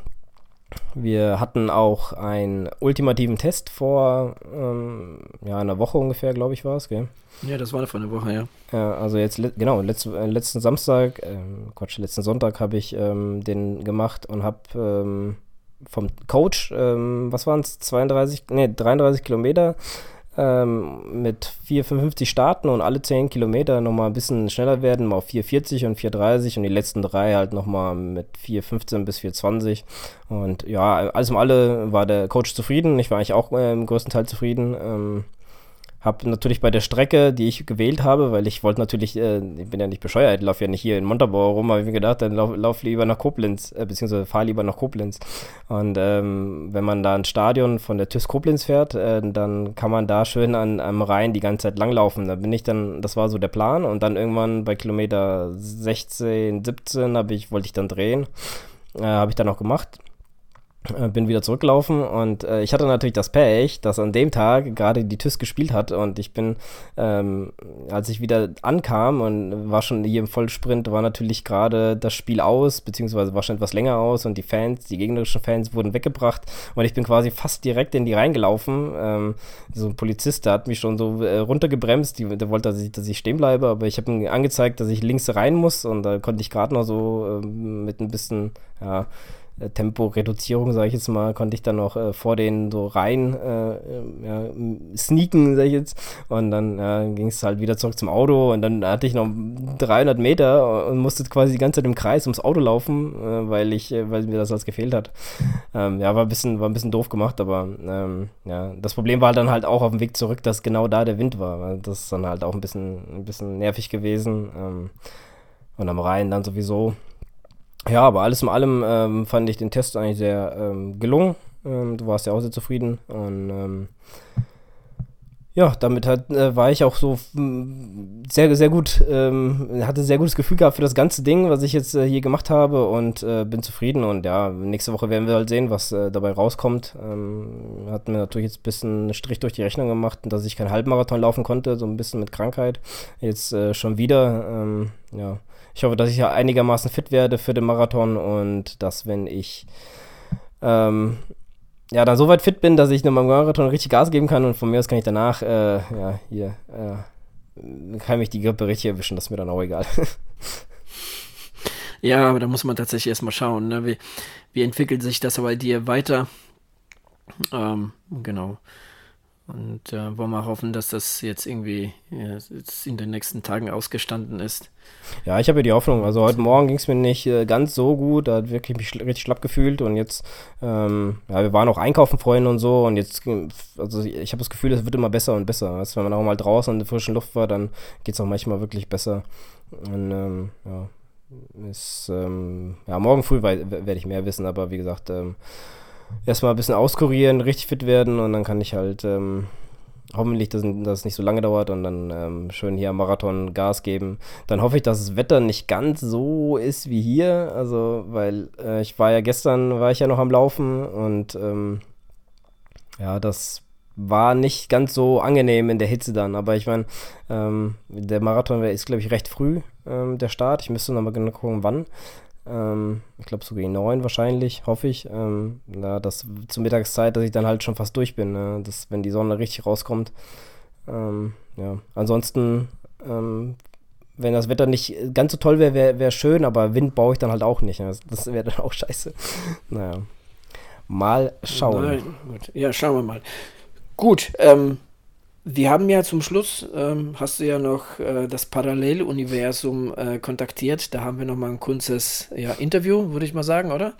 wir hatten auch einen ultimativen Test vor ähm, ja, einer Woche ungefähr, glaube ich, war es, gell? Ja, das war vor einer Woche, ja. Ja, also jetzt, genau, letzt, äh, letzten Samstag, äh, Quatsch, letzten Sonntag habe ich ähm, den gemacht und habe ähm, vom Coach, ähm, was waren es, 32, nee, 33 Kilometer ähm, mit 4,55 starten und alle 10 Kilometer nochmal ein bisschen schneller werden, mal auf 4,40 und 4,30 und die letzten drei halt nochmal mit 4,15 bis 4,20 und ja, alles im alle war der Coach zufrieden, ich war eigentlich auch äh, im größten Teil zufrieden, ähm, habe natürlich bei der Strecke, die ich gewählt habe, weil ich wollte natürlich, äh, ich bin ja nicht bescheuert, ich laufe ja nicht hier in Montabaur rum, habe ich mir gedacht, dann lauf, lauf lieber nach Koblenz, äh, beziehungsweise fahre lieber nach Koblenz. Und ähm, wenn man da ins Stadion von der TÜS Koblenz fährt, äh, dann kann man da schön an, am Rhein die ganze Zeit langlaufen. Da bin ich dann, das war so der Plan. Und dann irgendwann bei Kilometer 16, 17 ich, wollte ich dann drehen. Äh, habe ich dann auch gemacht. Äh, bin wieder zurückgelaufen und äh, ich hatte natürlich das Pech, dass an dem Tag gerade die TÜS gespielt hat und ich bin, ähm, als ich wieder ankam und war schon hier im Vollsprint, war natürlich gerade das Spiel aus, beziehungsweise war schon etwas länger aus und die Fans, die gegnerischen Fans wurden weggebracht und ich bin quasi fast direkt in die reingelaufen. Ähm, so ein Polizist, der hat mich schon so äh, runtergebremst, die, der wollte, dass ich, dass ich stehen bleibe, aber ich habe ihm angezeigt, dass ich links rein muss und da konnte ich gerade noch so äh, mit ein bisschen, ja, Temporeduzierung, sage ich jetzt mal, konnte ich dann noch äh, vor denen so rein äh, ja, sneaken, sage ich jetzt. Und dann äh, ging es halt wieder zurück zum Auto und dann hatte ich noch 300 Meter und musste quasi die ganze Zeit im Kreis ums Auto laufen, äh, weil ich, äh, weil mir das alles gefehlt hat. Ähm, ja, war ein bisschen, war ein bisschen doof gemacht, aber ähm, ja, das Problem war dann halt auch auf dem Weg zurück, dass genau da der Wind war. Das ist dann halt auch ein bisschen, ein bisschen nervig gewesen. Ähm, und am Rhein dann sowieso. Ja, aber alles in allem ähm, fand ich den Test eigentlich sehr ähm, gelungen. Ähm, du warst ja auch sehr zufrieden. Und ähm, ja, damit hat, äh, war ich auch so sehr, sehr gut, ähm, hatte sehr gutes Gefühl gehabt für das ganze Ding, was ich jetzt äh, hier gemacht habe und äh, bin zufrieden. Und ja, nächste Woche werden wir halt sehen, was äh, dabei rauskommt. Ähm, hat mir natürlich jetzt ein bisschen einen Strich durch die Rechnung gemacht, dass ich keinen Halbmarathon laufen konnte, so ein bisschen mit Krankheit. Jetzt äh, schon wieder, ähm, ja ich hoffe, dass ich ja einigermaßen fit werde für den Marathon und dass, wenn ich ähm, ja, dann so weit fit bin, dass ich nochmal im Marathon richtig Gas geben kann und von mir aus kann ich danach, äh, ja, hier, äh, kann mich die Grippe richtig erwischen, das ist mir dann auch egal. ja, aber da muss man tatsächlich erstmal schauen, ne? wie, wie entwickelt sich das bei dir weiter? Ähm, genau. Und äh, wollen wir hoffen, dass das jetzt irgendwie ja, jetzt in den nächsten Tagen ausgestanden ist. Ja, ich habe ja die Hoffnung. Also heute Morgen ging es mir nicht äh, ganz so gut. Da hat wirklich mich richtig schlapp gefühlt. Und jetzt, ähm, ja, wir waren auch einkaufen, Freunde und so. Und jetzt, also ich habe das Gefühl, es wird immer besser und besser. Also, wenn man auch mal draußen in der frischen Luft war, dann geht es auch manchmal wirklich besser. Und ähm, ja, ist, ähm, ja, morgen früh werde ich mehr wissen. Aber wie gesagt, ähm, erstmal ein bisschen auskurieren, richtig fit werden und dann kann ich halt ähm, hoffentlich, dass, dass es nicht so lange dauert und dann ähm, schön hier am Marathon Gas geben. Dann hoffe ich, dass das Wetter nicht ganz so ist wie hier, also weil äh, ich war ja gestern, war ich ja noch am Laufen und ähm, ja, das war nicht ganz so angenehm in der Hitze dann, aber ich meine, ähm, der Marathon ist, glaube ich, recht früh, ähm, der Start. Ich müsste nochmal genau gucken, wann. Ähm, ich glaube so gegen neun wahrscheinlich, hoffe ich. Ähm, na, dass zur Mittagszeit, dass ich dann halt schon fast durch bin, ne? dass, wenn die Sonne richtig rauskommt. Ähm, ja. Ansonsten, ähm, wenn das Wetter nicht ganz so toll wäre, wäre wär schön, aber Wind baue ich dann halt auch nicht. Ne? Das wäre dann auch scheiße. Naja. Mal schauen. Nein, ja, schauen wir mal. Gut, ähm, wir haben ja zum Schluss, ähm, hast du ja noch äh, das Paralleluniversum äh, kontaktiert. Da haben wir noch mal ein kurzes ja, Interview, würde ich mal sagen, oder?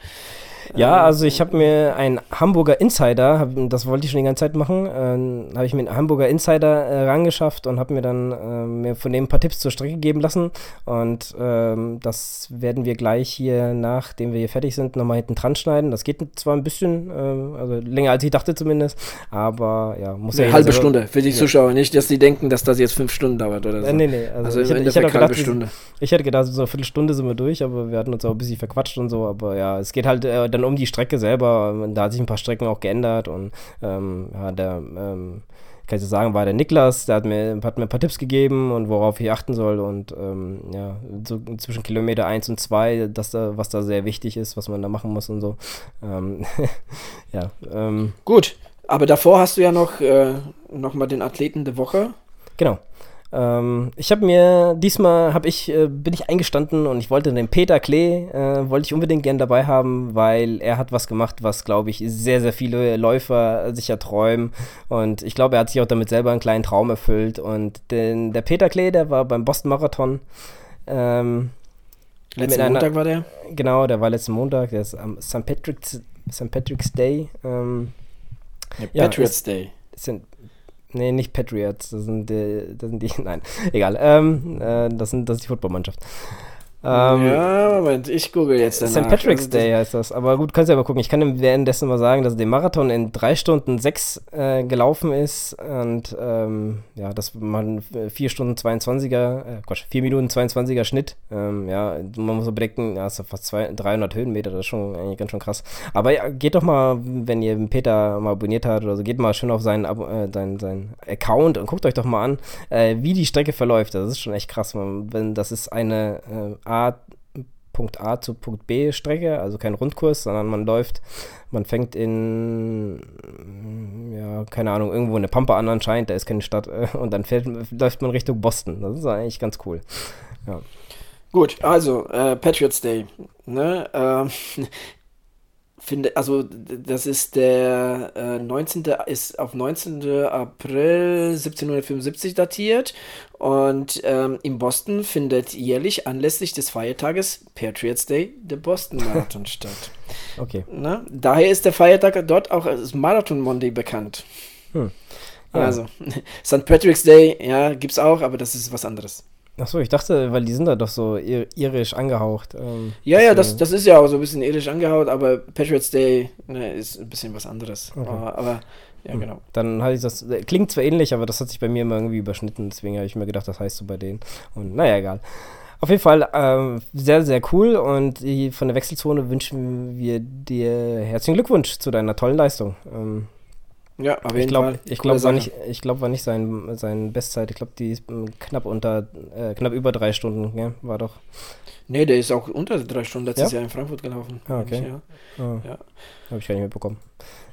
Ja, ähm, also ich habe mir einen Hamburger Insider, hab, das wollte ich schon die ganze Zeit machen, äh, habe ich mir einen Hamburger Insider äh, rangeschafft und habe mir dann äh, mir von dem ein paar Tipps zur Strecke geben lassen. Und ähm, das werden wir gleich hier, nachdem wir hier fertig sind, nochmal hinten dran schneiden. Das geht zwar ein bisschen, äh, also länger als ich dachte zumindest, aber ja, muss Eine ja. halbe Stunde für die Zuschauer, nicht, dass die denken, dass das jetzt fünf Stunden dauert oder so. Äh, nee, nee, also, also ich, ich, hätte gedacht, Stunde. ich hätte gedacht, so eine Viertelstunde sind wir durch, aber wir hatten uns auch ein bisschen verquatscht und so, aber ja, es geht halt äh, dann um die Strecke selber, da hat sich ein paar Strecken auch geändert und ähm, ja, der, ähm, kann ich so sagen, war der Niklas, der hat mir, hat mir ein paar Tipps gegeben und worauf ich achten soll und ähm, ja, so zwischen Kilometer 1 und 2, dass da, was da sehr wichtig ist, was man da machen muss und so. Ähm, ja. Ähm, Gut, aber davor hast du ja noch, äh, noch mal den Athleten der Woche. Genau. Ähm, ich habe mir diesmal habe ich äh, bin ich eingestanden und ich wollte den Peter Klee äh, wollte ich unbedingt gern dabei haben, weil er hat was gemacht, was glaube ich sehr sehr viele Läufer sich erträumen und ich glaube er hat sich auch damit selber einen kleinen Traum erfüllt und den, der Peter Klee, der war beim Boston Marathon. Ähm, Letzten einer, Montag war der? Genau, der war letzten Montag, der ist am St. Patrick's, St. Patrick's Day. Ähm, ja, Patriots ja, Day. Sind, Nee, nicht Patriots, das sind die, das sind die nein, egal. Ähm, äh, das, sind, das ist die Footballmannschaft. Ähm, ja, Moment, ich google jetzt danach. St. Patrick's also, Day heißt das. Aber gut, kannst du ja mal gucken. Ich kann ihm währenddessen mal sagen, dass der Marathon in 3 Stunden 6 äh, gelaufen ist und ähm, ja, dass man 4 Stunden 22er, äh, Quatsch, 4 Minuten 22er Schnitt. Ähm, ja, man muss so bedenken, ja, ist fast zwei, 300 Höhenmeter, das ist schon eigentlich ganz schön krass. Aber ja, geht doch mal, wenn ihr Peter mal abonniert habt oder so, geht mal schön auf seinen, äh, seinen, seinen Account und guckt euch doch mal an, äh, wie die Strecke verläuft. Das ist schon echt krass. Man, wenn, das ist eine äh, A, Punkt A zu Punkt B Strecke, also kein Rundkurs, sondern man läuft, man fängt in, ja, keine Ahnung, irgendwo eine Pampa an anscheinend, da ist keine Stadt, äh, und dann fährt, läuft man Richtung Boston. Das ist eigentlich ganz cool. Ja. Gut, also äh, Patriots Day. Ne? Ähm, finde, also das ist der äh, 19. ist auf 19. April 1775 datiert und ähm, in Boston findet jährlich anlässlich des Feiertages Patriots Day der Boston Marathon statt. Okay. Na, daher ist der Feiertag dort auch als Marathon Monday bekannt. Hm. Also, St. Patrick's Day, ja, gibt's auch, aber das ist was anderes. Achso, ich dachte, weil die sind da doch so irisch angehaucht. Ähm, ja, ja, das, das ist ja auch so ein bisschen irisch angehaucht, aber Patriots Day ne, ist ein bisschen was anderes. Okay. Aber, aber, ja, hm. genau. Dann hatte ich das, äh, klingt zwar ähnlich, aber das hat sich bei mir immer irgendwie überschnitten, deswegen habe ich mir gedacht, das heißt so bei denen. Und naja, egal. Auf jeden Fall ähm, sehr, sehr cool und von der Wechselzone wünschen wir dir herzlichen Glückwunsch zu deiner tollen Leistung. Ähm, ja, auf jeden ich glaub, Fall. Ich glaube, war nicht, ich glaube, war nicht sein, sein Bestzeit. Ich glaube, die ist knapp unter, äh, knapp über drei Stunden, ja, war doch. Nee, der ist auch unter drei Stunden letztes ja? Jahr in Frankfurt gelaufen. Ah, okay. Ja. Oh. ja. Habe ich gar nicht mitbekommen.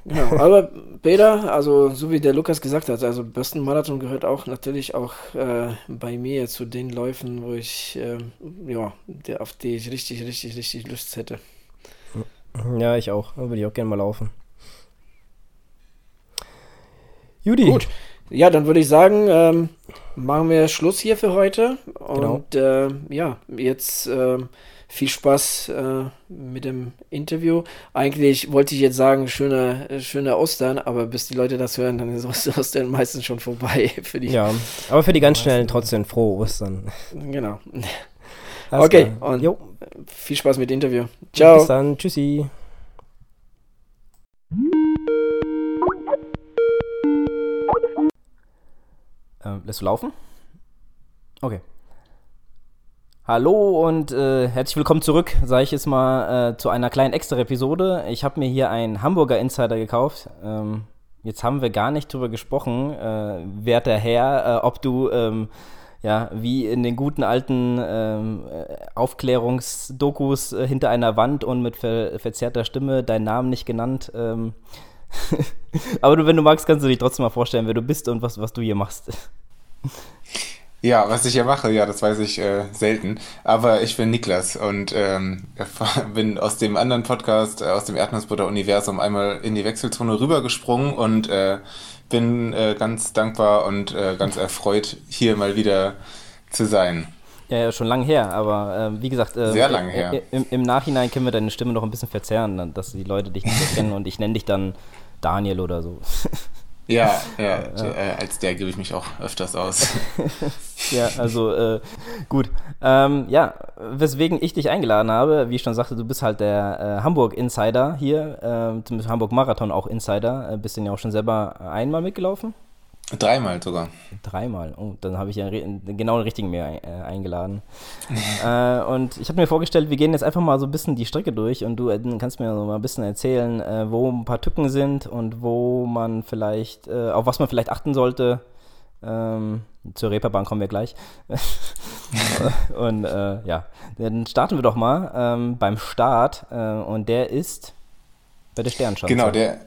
Genau, aber Peter, also so wie der Lukas gesagt hat, also Boston Marathon gehört auch natürlich auch äh, bei mir zu den Läufen, wo ich, äh, ja, der, auf die ich richtig, richtig, richtig Lust hätte. Ja, ich auch. Da würde ich auch gerne mal laufen. Judy. Gut. Ja, dann würde ich sagen, ähm, machen wir Schluss hier für heute. Genau. Und äh, ja, jetzt äh, viel Spaß äh, mit dem Interview. Eigentlich wollte ich jetzt sagen, schöne, schöne Ostern, aber bis die Leute das hören, dann ist Ostern meistens schon vorbei. Für die ja, aber für die ganz schnellen trotzdem frohe Ostern. Genau. Alles okay, klar. und jo. viel Spaß mit dem Interview. Ciao. Bis dann. Tschüssi. Ähm, lässt du laufen? Okay. Hallo und äh, herzlich willkommen zurück, sage ich jetzt mal, äh, zu einer kleinen Extra-Episode. Ich habe mir hier einen Hamburger Insider gekauft. Ähm, jetzt haben wir gar nicht drüber gesprochen, äh, werter Herr, äh, ob du, ähm, ja, wie in den guten alten ähm, Aufklärungsdokus äh, hinter einer Wand und mit ver verzerrter Stimme, deinen Namen nicht genannt, ähm, Aber du, wenn du magst, kannst du dich trotzdem mal vorstellen, wer du bist und was, was du hier machst. Ja, was ich hier mache, ja, das weiß ich äh, selten. Aber ich bin Niklas und ähm, bin aus dem anderen Podcast, äh, aus dem Erdnussbutter-Universum, einmal in die Wechselzone rübergesprungen und äh, bin äh, ganz dankbar und äh, ganz erfreut, hier mal wieder zu sein. Ja, ja schon lange her, aber äh, wie gesagt, äh, sehr lange her. Im, Im, Nachhinein können wir deine Stimme noch ein bisschen verzerren, dass die Leute dich nicht kennen und ich nenne dich dann Daniel oder so. Ja, ja. Äh, als der gebe ich mich auch öfters aus. ja, also äh, gut. Ähm, ja, weswegen ich dich eingeladen habe, wie ich schon sagte, du bist halt der äh, Hamburg-Insider hier, äh, zum Hamburg-Marathon auch Insider. Äh, bist du ja auch schon selber einmal mitgelaufen? Dreimal sogar. Dreimal. Oh, dann habe ich ja genau den richtigen mehr äh, eingeladen. äh, und ich habe mir vorgestellt, wir gehen jetzt einfach mal so ein bisschen die Strecke durch und du äh, kannst mir so mal ein bisschen erzählen, äh, wo ein paar Tücken sind und wo man vielleicht, äh, auf was man vielleicht achten sollte. Ähm, zur Reeperbahn kommen wir gleich. und äh, ja, dann starten wir doch mal ähm, beim Start und der ist bei der Sternschanze. Genau, der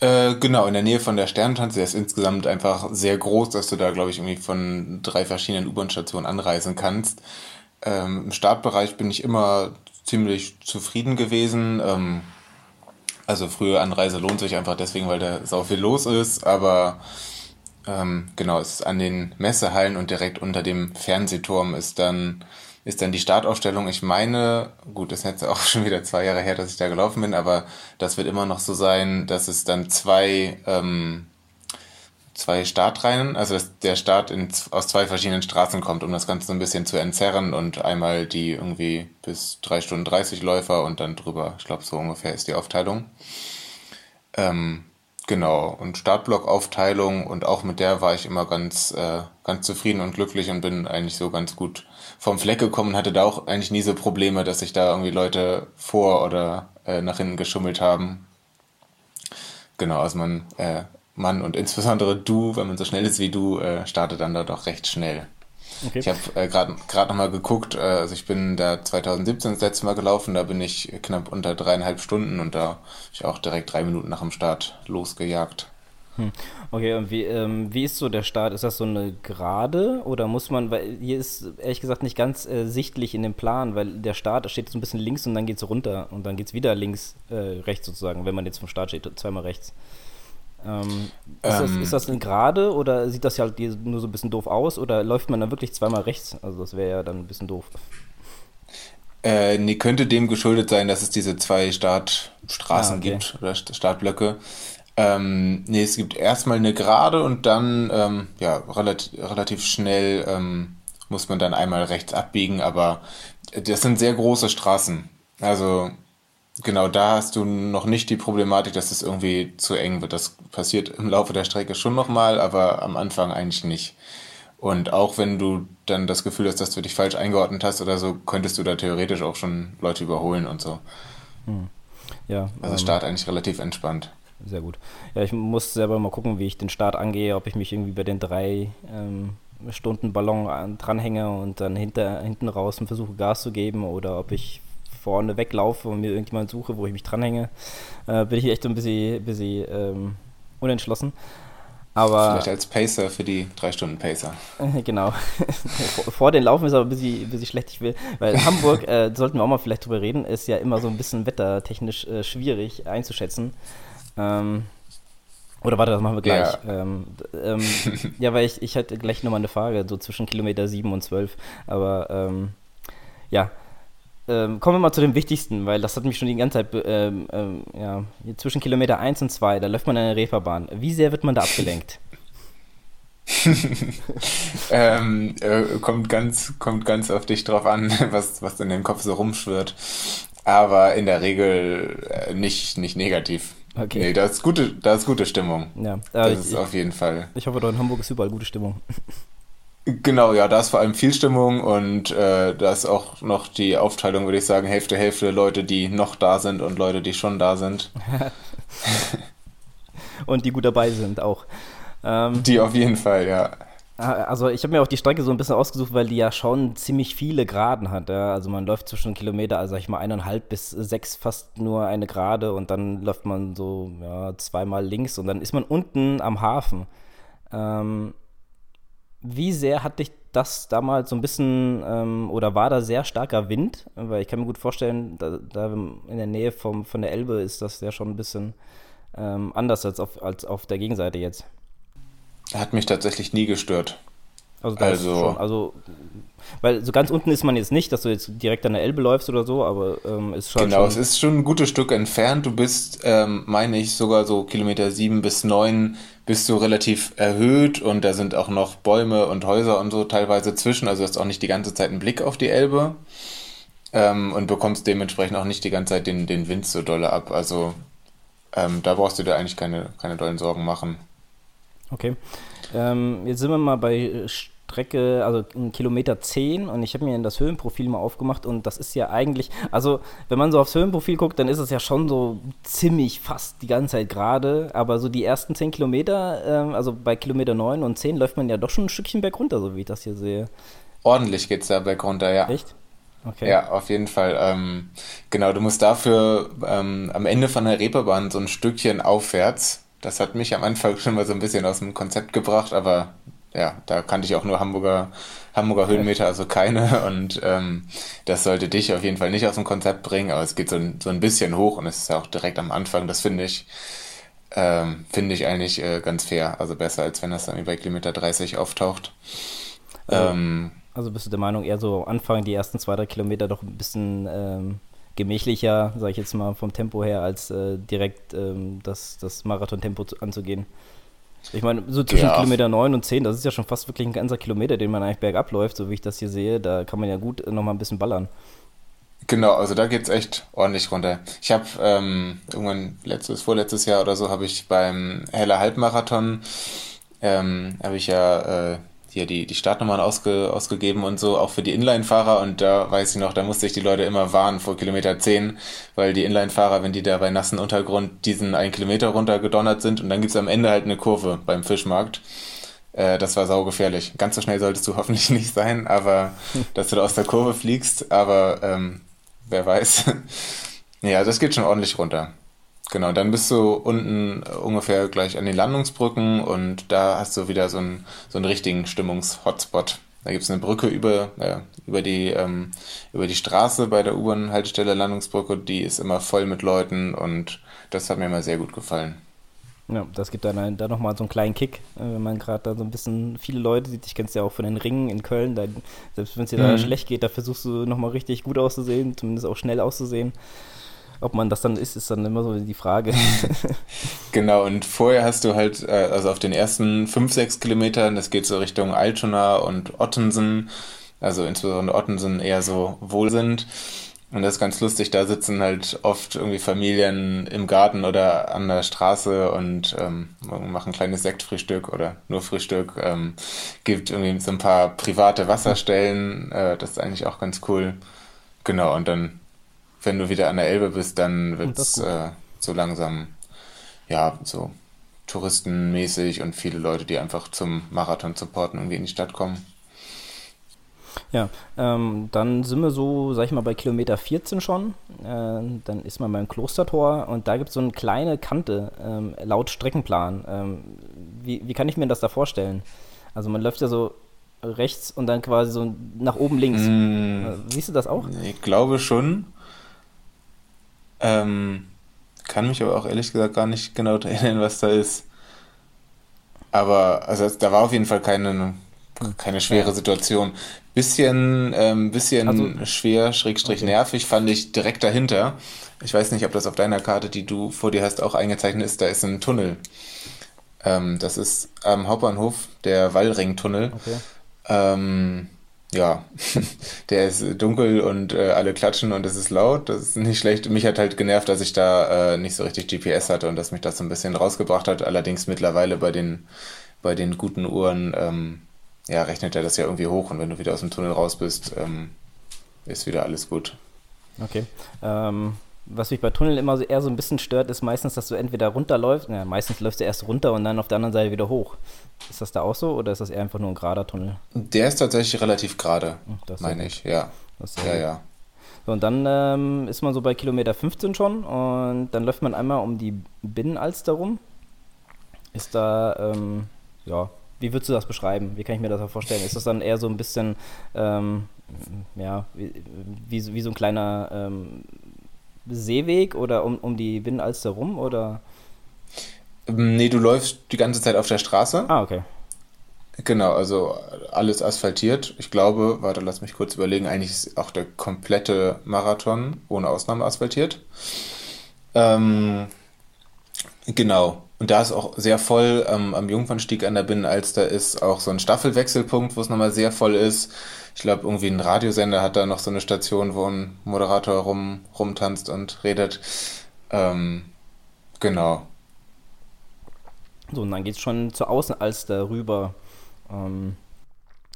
äh, genau, in der Nähe von der Sternenschanze. Der ist insgesamt einfach sehr groß, dass du da, glaube ich, irgendwie von drei verschiedenen U-Bahn-Stationen anreisen kannst. Ähm, Im Startbereich bin ich immer ziemlich zufrieden gewesen. Ähm, also frühe Anreise lohnt sich einfach deswegen, weil da sau viel los ist. Aber ähm, genau, es ist an den Messehallen und direkt unter dem Fernsehturm ist dann ist dann die Startaufstellung. Ich meine, gut, das ist jetzt auch schon wieder zwei Jahre her, dass ich da gelaufen bin, aber das wird immer noch so sein, dass es dann zwei, ähm, zwei Startreihen, also dass der Start in, aus zwei verschiedenen Straßen kommt, um das Ganze so ein bisschen zu entzerren und einmal die irgendwie bis drei Stunden 30 Läufer und dann drüber, ich glaube, so ungefähr ist die Aufteilung. Ähm, Genau, und Startblockaufteilung und auch mit der war ich immer ganz, äh, ganz zufrieden und glücklich und bin eigentlich so ganz gut vom Fleck gekommen hatte da auch eigentlich nie so Probleme, dass sich da irgendwie Leute vor oder äh, nach hinten geschummelt haben. Genau, also man, äh, Mann und insbesondere du, wenn man so schnell ist wie du, äh, startet dann da doch recht schnell. Okay. Ich habe äh, gerade nochmal geguckt, äh, also ich bin da 2017 das letzte Mal gelaufen, da bin ich knapp unter dreieinhalb Stunden und da habe ich auch direkt drei Minuten nach dem Start losgejagt. Hm. Okay, und wie, ähm, wie ist so der Start? Ist das so eine Gerade oder muss man, weil hier ist ehrlich gesagt nicht ganz äh, sichtlich in dem Plan, weil der Start steht so ein bisschen links und dann geht es runter und dann geht es wieder links, äh, rechts sozusagen, wenn man jetzt vom Start steht, zweimal rechts. Ähm, ist, das, ähm, ist das eine Gerade oder sieht das halt nur so ein bisschen doof aus oder läuft man dann wirklich zweimal rechts? Also das wäre ja dann ein bisschen doof. Äh, nee, könnte dem geschuldet sein, dass es diese zwei Startstraßen ah, okay. gibt oder Startblöcke. Ähm, nee, es gibt erstmal eine Gerade und dann ähm, ja, relativ, relativ schnell ähm, muss man dann einmal rechts abbiegen, aber das sind sehr große Straßen. Also Genau, da hast du noch nicht die Problematik, dass es irgendwie zu eng wird. Das passiert im Laufe der Strecke schon nochmal, aber am Anfang eigentlich nicht. Und auch wenn du dann das Gefühl hast, dass du dich falsch eingeordnet hast oder so, könntest du da theoretisch auch schon Leute überholen und so. Hm. Ja. Also ähm, Start eigentlich relativ entspannt. Sehr gut. Ja, ich muss selber mal gucken, wie ich den Start angehe, ob ich mich irgendwie bei den drei ähm, Stunden Ballon dranhänge und dann hinter, hinten raus versuche Gas zu geben oder ob ich vorne weglaufe und mir irgendjemand suche, wo ich mich dranhänge, äh, bin ich echt so ein bisschen, bisschen ähm, unentschlossen. Aber, Vielleicht als Pacer für die drei Stunden Pacer. genau. Vor den Laufen ist aber ein bisschen, ein bisschen schlecht. Ich will, weil Hamburg, äh, sollten wir auch mal vielleicht drüber reden, ist ja immer so ein bisschen wettertechnisch äh, schwierig einzuschätzen. Ähm, oder warte, das machen wir gleich. Ja, ähm, ähm, ja weil ich, ich hatte gleich nochmal eine Frage, so zwischen Kilometer 7 und 12. Aber ähm, ja, ähm, kommen wir mal zu dem Wichtigsten, weil das hat mich schon die ganze Zeit, ähm, ähm, ja, zwischen Kilometer 1 und 2, da läuft man eine Reeperbahn. Wie sehr wird man da abgelenkt? ähm, äh, kommt, ganz, kommt ganz auf dich drauf an, was, was in dem Kopf so rumschwirrt. Aber in der Regel äh, nicht, nicht negativ. Okay. Nee, da ist gute, da ist gute Stimmung. Ja, das ich, ist auf jeden Fall. Ich hoffe, dort in Hamburg ist überall gute Stimmung. Genau, ja, da ist vor allem viel Stimmung und äh, da ist auch noch die Aufteilung, würde ich sagen, Hälfte, Hälfte Leute, die noch da sind und Leute, die schon da sind. und die gut dabei sind auch. Ähm, die auf jeden Fall, ja. Ah, also ich habe mir auch die Strecke so ein bisschen ausgesucht, weil die ja schon ziemlich viele Geraden hat. Ja? Also man läuft zwischen Kilometer, also sag ich mal eineinhalb bis sechs fast nur eine Gerade und dann läuft man so ja, zweimal links und dann ist man unten am Hafen. Ähm, wie sehr hat dich das damals so ein bisschen, ähm, oder war da sehr starker Wind? Weil ich kann mir gut vorstellen, da, da in der Nähe vom, von der Elbe ist das ja schon ein bisschen ähm, anders als auf, als auf der Gegenseite jetzt. Hat mich tatsächlich nie gestört. Also, also, schon, also, weil so ganz unten ist man jetzt nicht, dass du jetzt direkt an der Elbe läufst oder so, aber ähm, ist schon. Genau, schon es ist schon ein gutes Stück entfernt. Du bist, ähm, meine ich, sogar so Kilometer sieben bis neun bist du relativ erhöht und da sind auch noch Bäume und Häuser und so teilweise zwischen. Also du hast auch nicht die ganze Zeit einen Blick auf die Elbe ähm, und bekommst dementsprechend auch nicht die ganze Zeit den, den Wind so dolle ab. Also ähm, da brauchst du dir eigentlich keine, keine dollen Sorgen machen. Okay. Ähm, jetzt sind wir mal bei Strecke, also Kilometer 10 und ich habe mir das Höhenprofil mal aufgemacht und das ist ja eigentlich, also wenn man so aufs Höhenprofil guckt, dann ist es ja schon so ziemlich fast die ganze Zeit gerade, aber so die ersten 10 Kilometer, ähm, also bei Kilometer 9 und 10 läuft man ja doch schon ein Stückchen berg runter, so wie ich das hier sehe. Ordentlich geht es da berg runter, ja. Echt? Okay. Ja, auf jeden Fall. Ähm, genau, du musst dafür ähm, am Ende von der Reeperbahn so ein Stückchen aufwärts. Das hat mich am Anfang schon mal so ein bisschen aus dem Konzept gebracht, aber ja, da kannte ich auch nur Hamburger, Hamburger Höhenmeter, also keine. Und ähm, das sollte dich auf jeden Fall nicht aus dem Konzept bringen, aber es geht so ein, so ein bisschen hoch und es ist ja auch direkt am Anfang. Das finde ich, ähm, finde ich eigentlich äh, ganz fair. Also besser, als wenn das dann bei Kilometer 30 auftaucht. Ähm, also bist du der Meinung, eher so Anfang, die ersten zwei, drei Kilometer doch ein bisschen ähm, gemächlicher, sage ich jetzt mal vom Tempo her, als äh, direkt ähm, das, das Marathon-Tempo anzugehen? Ich meine, so zwischen ja. Kilometer 9 und 10, das ist ja schon fast wirklich ein ganzer Kilometer, den man eigentlich bergab läuft, so wie ich das hier sehe. Da kann man ja gut nochmal ein bisschen ballern. Genau, also da geht es echt ordentlich runter. Ich habe ähm, irgendwann letztes, vorletztes Jahr oder so, habe ich beim Heller Halbmarathon, ähm, habe ich ja äh, hier die, die Startnummern ausge, ausgegeben und so, auch für die Inline-Fahrer. Und da weiß ich noch, da musste ich die Leute immer warnen vor Kilometer 10, weil die Inline-Fahrer, wenn die da bei nassen Untergrund diesen einen Kilometer runtergedonnert sind und dann gibt's am Ende halt eine Kurve beim Fischmarkt. Äh, das war saugefährlich. Ganz so schnell solltest du hoffentlich nicht sein, aber dass du da aus der Kurve fliegst, aber ähm, wer weiß. ja, das geht schon ordentlich runter. Genau, dann bist du unten ungefähr gleich an den Landungsbrücken und da hast du wieder so einen, so einen richtigen Stimmungs-Hotspot. Da gibt es eine Brücke über, äh, über, die, ähm, über die Straße bei der U-Bahn-Haltestelle Landungsbrücke, die ist immer voll mit Leuten und das hat mir immer sehr gut gefallen. Ja, das gibt dann da nochmal so einen kleinen Kick, äh, wenn man gerade da so ein bisschen viele Leute sieht. Ich kenne es ja auch von den Ringen in Köln. Da, selbst wenn es dir mhm. da schlecht geht, da versuchst du nochmal richtig gut auszusehen, zumindest auch schnell auszusehen. Ob man das dann ist, ist dann immer so die Frage. genau, und vorher hast du halt, äh, also auf den ersten 5, 6 Kilometern, das geht so Richtung Altona und Ottensen, also insbesondere Ottensen eher so wohl sind. Und das ist ganz lustig, da sitzen halt oft irgendwie Familien im Garten oder an der Straße und ähm, machen ein kleines Sektfrühstück oder nur Frühstück. Ähm, gibt irgendwie so ein paar private Wasserstellen, äh, das ist eigentlich auch ganz cool. Genau, und dann wenn du wieder an der Elbe bist, dann wird es äh, so langsam, ja, so touristenmäßig und viele Leute, die einfach zum Marathon supporten, irgendwie in die Stadt kommen. Ja, ähm, dann sind wir so, sag ich mal, bei Kilometer 14 schon. Äh, dann ist man beim Klostertor und da gibt es so eine kleine Kante ähm, laut Streckenplan. Ähm, wie, wie kann ich mir das da vorstellen? Also man läuft ja so rechts und dann quasi so nach oben links. Mm, äh, Siehst du das auch? Ich glaube schon. Ähm, kann mich aber auch ehrlich gesagt gar nicht genau erinnern, was da ist. Aber also da war auf jeden Fall keine, keine schwere Situation. Bisschen, ähm, bisschen also, schwer, schrägstrich okay. nervig fand ich direkt dahinter. Ich weiß nicht, ob das auf deiner Karte, die du vor dir hast, auch eingezeichnet ist. Da ist ein Tunnel. Ähm, das ist am Hauptbahnhof der Wallringtunnel. Okay. Ähm, ja, der ist dunkel und äh, alle klatschen und es ist laut. Das ist nicht schlecht. Mich hat halt genervt, dass ich da äh, nicht so richtig GPS hatte und dass mich das so ein bisschen rausgebracht hat. Allerdings mittlerweile bei den, bei den guten Uhren, ähm, ja, rechnet er das ja irgendwie hoch und wenn du wieder aus dem Tunnel raus bist, ähm, ist wieder alles gut. Okay. Ähm, was mich bei Tunneln immer so eher so ein bisschen stört, ist meistens, dass du entweder runterläufst, ja, meistens läufst du erst runter und dann auf der anderen Seite wieder hoch. Ist das da auch so oder ist das eher einfach nur ein gerader Tunnel? Der ist tatsächlich relativ gerade, meine ich, ja. ja, ja. So, und dann ähm, ist man so bei Kilometer 15 schon und dann läuft man einmal um die Binnenalster rum. Ist da, ähm, ja, wie würdest du das beschreiben? Wie kann ich mir das vorstellen? Ist das dann eher so ein bisschen, ähm, ja, wie, wie, wie, so ein kleiner ähm, Seeweg oder um, um die Binnenalster rum oder? Nee, du läufst die ganze Zeit auf der Straße. Ah, okay. Genau, also alles asphaltiert. Ich glaube, warte, lass mich kurz überlegen, eigentlich ist auch der komplette Marathon ohne Ausnahme asphaltiert. Ähm, genau. Und da ist auch sehr voll ähm, am Jungfernstieg an der Binnenalster ist auch so ein Staffelwechselpunkt, wo es nochmal sehr voll ist. Ich glaube, irgendwie ein Radiosender hat da noch so eine Station, wo ein Moderator rum, rumtanzt und redet. Ähm, genau. So, und dann geht es schon zur Außenalster rüber. Ähm,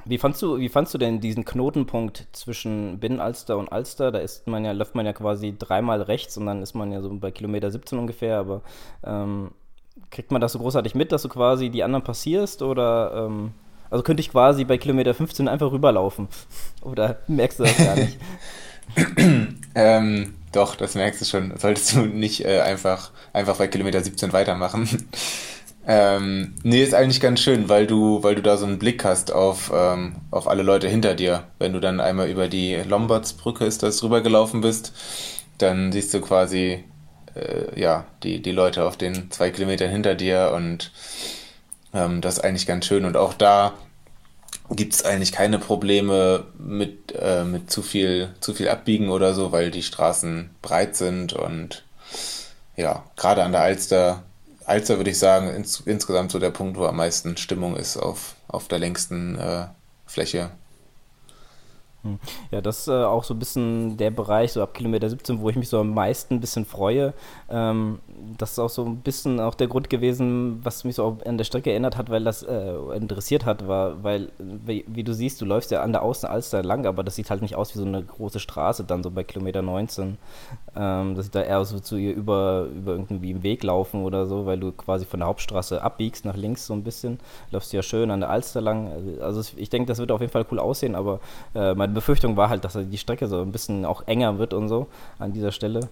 wie fandst du, wie fandst du denn diesen Knotenpunkt zwischen Binnenalster und Alster? Da ist man ja, läuft man ja quasi dreimal rechts und dann ist man ja so bei Kilometer 17 ungefähr, aber ähm, kriegt man das so großartig mit, dass du quasi die anderen passierst oder ähm, also könnte ich quasi bei Kilometer 15 einfach rüberlaufen? Oder merkst du das gar nicht? ähm, doch, das merkst du schon. Solltest du nicht äh, einfach, einfach bei Kilometer 17 weitermachen. Ähm, nee, ist eigentlich ganz schön, weil du, weil du da so einen Blick hast auf, ähm, auf alle Leute hinter dir. Wenn du dann einmal über die Lombardsbrücke ist das rübergelaufen bist, dann siehst du quasi äh, ja, die, die Leute auf den zwei Kilometern hinter dir und ähm, das ist eigentlich ganz schön. Und auch da gibt es eigentlich keine Probleme mit, äh, mit zu viel, zu viel Abbiegen oder so, weil die Straßen breit sind und ja, gerade an der Alster Alster würde ich sagen, ins, insgesamt so der Punkt, wo am meisten Stimmung ist auf, auf der längsten äh, Fläche. Hm. Ja, das ist äh, auch so ein bisschen der Bereich, so ab Kilometer 17, wo ich mich so am meisten ein bisschen freue. Ähm, das ist auch so ein bisschen auch der Grund gewesen, was mich so an der Strecke erinnert hat, weil das äh, interessiert hat, war, weil, wie, wie, du siehst, du läufst ja an der Außenalster lang, aber das sieht halt nicht aus wie so eine große Straße dann so bei Kilometer 19. Ähm, das sieht da eher so zu ihr über, über irgendwie im Weg laufen oder so, weil du quasi von der Hauptstraße abbiegst nach links so ein bisschen. Läufst ja schön an der Alster lang. Also ich denke, das wird auf jeden Fall cool aussehen, aber äh, meine Befürchtung war halt, dass die Strecke so ein bisschen auch enger wird und so an dieser Stelle.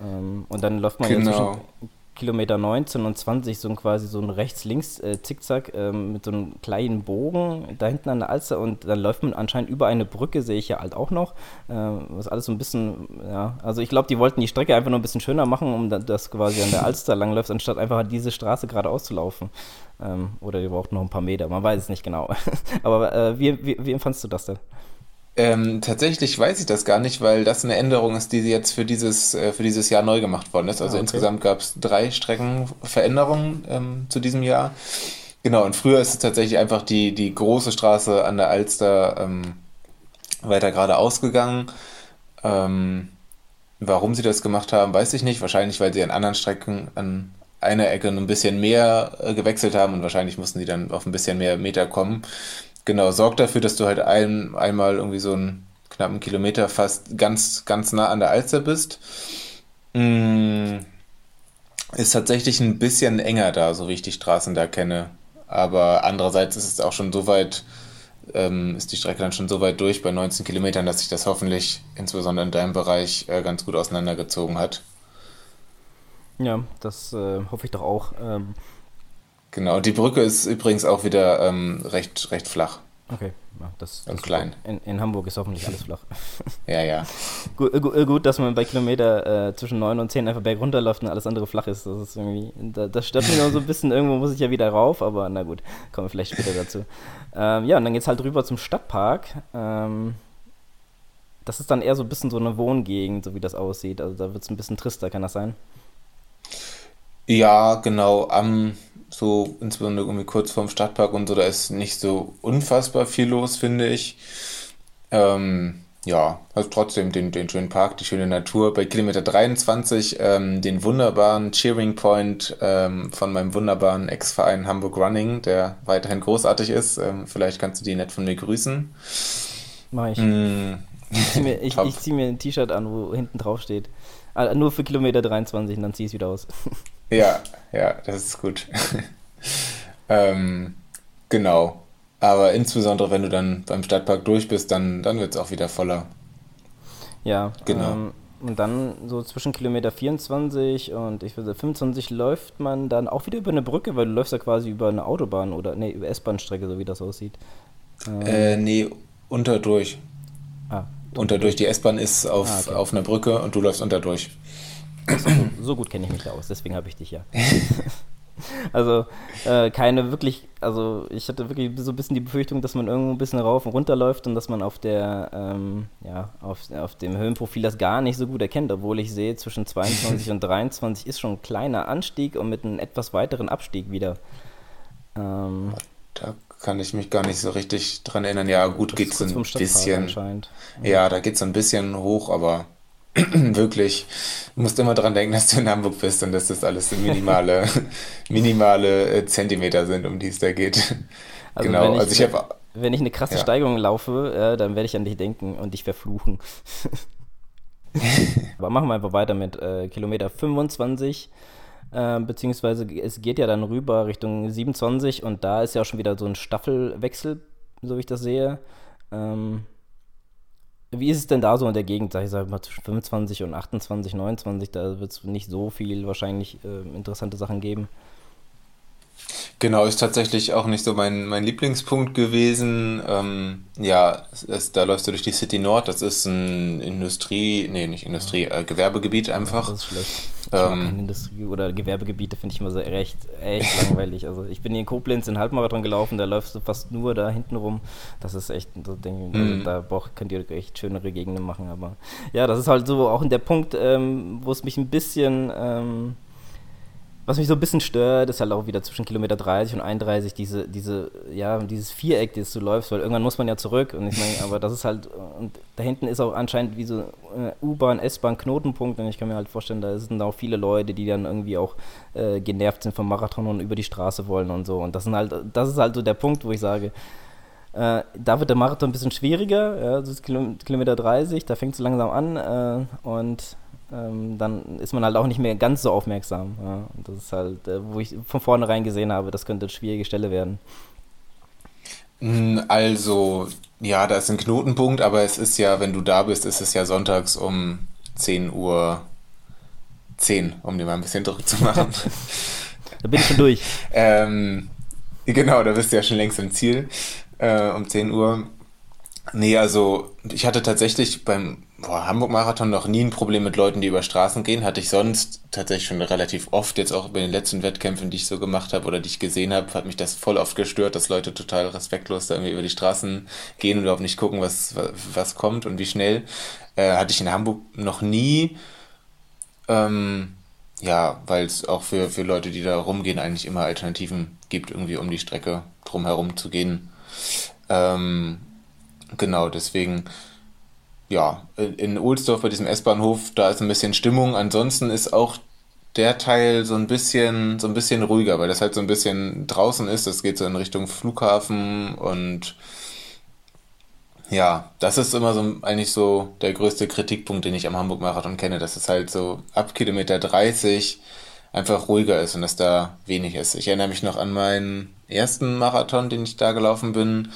Ähm, und dann läuft man genau. zwischen Kilometer 19 und 20 so ein quasi so ein rechts-links-Zickzack äh, ähm, mit so einem kleinen Bogen da hinten an der Alster und dann läuft man anscheinend über eine Brücke, sehe ich ja halt auch noch. Äh, was alles so ein bisschen, ja, also ich glaube, die wollten die Strecke einfach nur ein bisschen schöner machen, um das quasi an der Alster langläuft, anstatt einfach diese Straße geradeaus zu laufen. Ähm, oder die braucht noch ein paar Meter, man weiß es nicht genau. Aber äh, wie, wie, wie empfandst du das denn? Ähm, tatsächlich weiß ich das gar nicht, weil das eine Änderung ist, die jetzt für dieses, äh, für dieses Jahr neu gemacht worden ist. Also ah, okay. insgesamt gab es drei Streckenveränderungen ähm, zu diesem Jahr. Genau, und früher ist es tatsächlich einfach die, die große Straße an der Alster ähm, weiter geradeaus gegangen. Ähm, warum sie das gemacht haben, weiß ich nicht. Wahrscheinlich, weil sie an anderen Strecken an einer Ecke ein bisschen mehr äh, gewechselt haben und wahrscheinlich mussten sie dann auf ein bisschen mehr Meter kommen. Genau, sorgt dafür, dass du halt ein, einmal irgendwie so einen knappen Kilometer fast ganz, ganz nah an der Alster bist. Mm, ist tatsächlich ein bisschen enger da, so wie ich die Straßen da kenne. Aber andererseits ist es auch schon so weit, ähm, ist die Strecke dann schon so weit durch bei 19 Kilometern, dass sich das hoffentlich insbesondere in deinem Bereich äh, ganz gut auseinandergezogen hat. Ja, das äh, hoffe ich doch auch. Ähm, Genau, die Brücke ist übrigens auch wieder ähm, recht, recht flach. Okay, ja, das, das und klein. In, in, Hamburg ist hoffentlich alles flach. ja, ja. gut, äh, gut, dass man bei Kilometer äh, zwischen 9 und 10 einfach berg runterläuft und alles andere flach ist. Das ist irgendwie, das, das stört mich noch so ein bisschen. Irgendwo muss ich ja wieder rauf, aber na gut, kommen wir vielleicht später dazu. Ähm, ja, und dann geht es halt rüber zum Stadtpark. Ähm, das ist dann eher so ein bisschen so eine Wohngegend, so wie das aussieht. Also da wird es ein bisschen trister, kann das sein? Ja, genau. Am so insbesondere irgendwie kurz vorm Stadtpark und so, da ist nicht so unfassbar viel los, finde ich. Ähm, ja, also trotzdem den, den schönen Park, die schöne Natur. Bei Kilometer 23 ähm, den wunderbaren Cheering Point ähm, von meinem wunderbaren Ex-Verein Hamburg Running, der weiterhin großartig ist. Ähm, vielleicht kannst du die nett von mir grüßen. Mach ich. Mm. Ich ziehe mir, ich, ich zieh mir ein T-Shirt an, wo hinten drauf steht. Ah, nur für Kilometer 23 und dann zieh ich es wieder aus. Ja, ja, das ist gut. ähm, genau. Aber insbesondere, wenn du dann beim Stadtpark durch bist, dann, dann wird es auch wieder voller. Ja, genau. Ähm, und dann so zwischen Kilometer 24 und ich würde 25 läuft man dann auch wieder über eine Brücke, weil du läufst ja quasi über eine Autobahn oder nee, über S-Bahn-Strecke, so wie das aussieht. Ähm, äh, nee, unterdurch. Ah, unterdurch. Die S-Bahn ist auf, ah, okay. auf einer Brücke und du läufst unterdurch. So, so gut kenne ich mich da aus, deswegen habe ich dich ja. also äh, keine wirklich, also ich hatte wirklich so ein bisschen die Befürchtung, dass man irgendwo ein bisschen rauf und runter läuft und dass man auf der, ähm, ja, auf, auf dem Höhenprofil das gar nicht so gut erkennt, obwohl ich sehe, zwischen 22 und 23 ist schon ein kleiner Anstieg und mit einem etwas weiteren Abstieg wieder. Ähm, da kann ich mich gar nicht so richtig dran erinnern. Ja, gut, geht es ein bisschen. Ja, da geht es ein bisschen hoch, aber wirklich, du musst immer dran denken, dass du in Hamburg bist und dass das alles minimale, minimale äh, Zentimeter sind, um die es da geht. Also genau, wenn ich, also ich habe wenn ich eine krasse Ja. Steigerung laufe, äh, dann werde ich an dich denken und dich verfluchen. Aber machen wir einfach weiter mit äh, Kilometer 25. Äh, beziehungsweise es geht ja dann rüber Richtung 27 und da ist ja auch schon wieder so ein Staffelwechsel, so wie ich das sehe. Ähm, wie ist es denn da so in der Gegend, sag ich sag mal zwischen 25 und 28, 29? Da wird es nicht so viel wahrscheinlich äh, interessante Sachen geben. Genau, ist tatsächlich auch nicht so mein, mein Lieblingspunkt gewesen. Ähm, ja, es, es, da läufst du durch die City Nord. Das ist ein Industrie, nee, nicht Industrie, äh, Gewerbegebiet einfach. Das ist schlecht. Ähm. Industrie- oder Gewerbegebiete finde ich immer so recht, echt langweilig. Also ich bin hier in Koblenz in Halbmarathon gelaufen, da läufst du fast nur da hinten rum. Das ist echt, so denke, also Mhm. da braucht, könnt ihr echt schönere Gegenden machen. Aber ja, das ist halt so auch der Punkt, ähm, wo es mich ein bisschen, ähm, was mich so ein bisschen stört, ist halt auch wieder zwischen Kilometer 30 und 31 diese, diese, ja, dieses Viereck, das du läufst, weil irgendwann muss man ja zurück und ich meine, aber das ist halt, und da hinten ist auch anscheinend wie so äh, U-Bahn, S-Bahn, Knotenpunkt und ich kann mir halt vorstellen, da sind auch viele Leute, die dann irgendwie auch äh, genervt sind vom Marathon und über die Straße wollen und so und das sind halt, das ist halt so der Punkt, wo ich sage, äh, da wird der Marathon ein bisschen schwieriger, ja, ist Kilo- Kilometer 30, da fängt es langsam an äh, und ähm, dann ist man halt auch nicht mehr ganz so aufmerksam. Ja. Das ist halt, äh, wo ich von vornherein gesehen habe, das könnte eine schwierige Stelle werden. Mm, Also, ja, da ist ein Knotenpunkt, aber es ist ja, wenn du da bist, ist es ja sonntags um 10 Uhr 10, um dir mal ein bisschen Druck zu machen. Da bin ich schon durch. Ähm, genau, da bist du ja schon längst im Ziel, äh, um 10 Uhr. Nee, also ich hatte tatsächlich beim Hamburg-Marathon noch nie ein Problem mit Leuten, die über Straßen gehen. Hatte ich sonst tatsächlich schon relativ oft, jetzt auch bei den letzten Wettkämpfen, die ich so gemacht habe oder die ich gesehen habe, hat mich das voll oft gestört, dass Leute total respektlos da irgendwie über die Straßen gehen und überhaupt nicht gucken, was, was, kommt und wie schnell. Äh, hatte ich in Hamburg noch nie. Ähm, ja, weil es auch für, für Leute, die da rumgehen, eigentlich immer Alternativen gibt, irgendwie um die Strecke drumherum zu gehen. Ähm, genau, deswegen, ja, in Ohlsdorf bei diesem S-Bahnhof, da ist ein bisschen Stimmung. Ansonsten ist auch der Teil so ein bisschen, so ein bisschen ruhiger, weil das halt so ein bisschen draußen ist. Das geht so in Richtung Flughafen und ja, das ist immer so eigentlich so der größte Kritikpunkt, den ich am Hamburg-Marathon kenne, dass es halt so ab Kilometer 30 einfach ruhiger ist und dass da wenig ist. Ich erinnere mich noch an meinen ersten Marathon, den ich da gelaufen bin.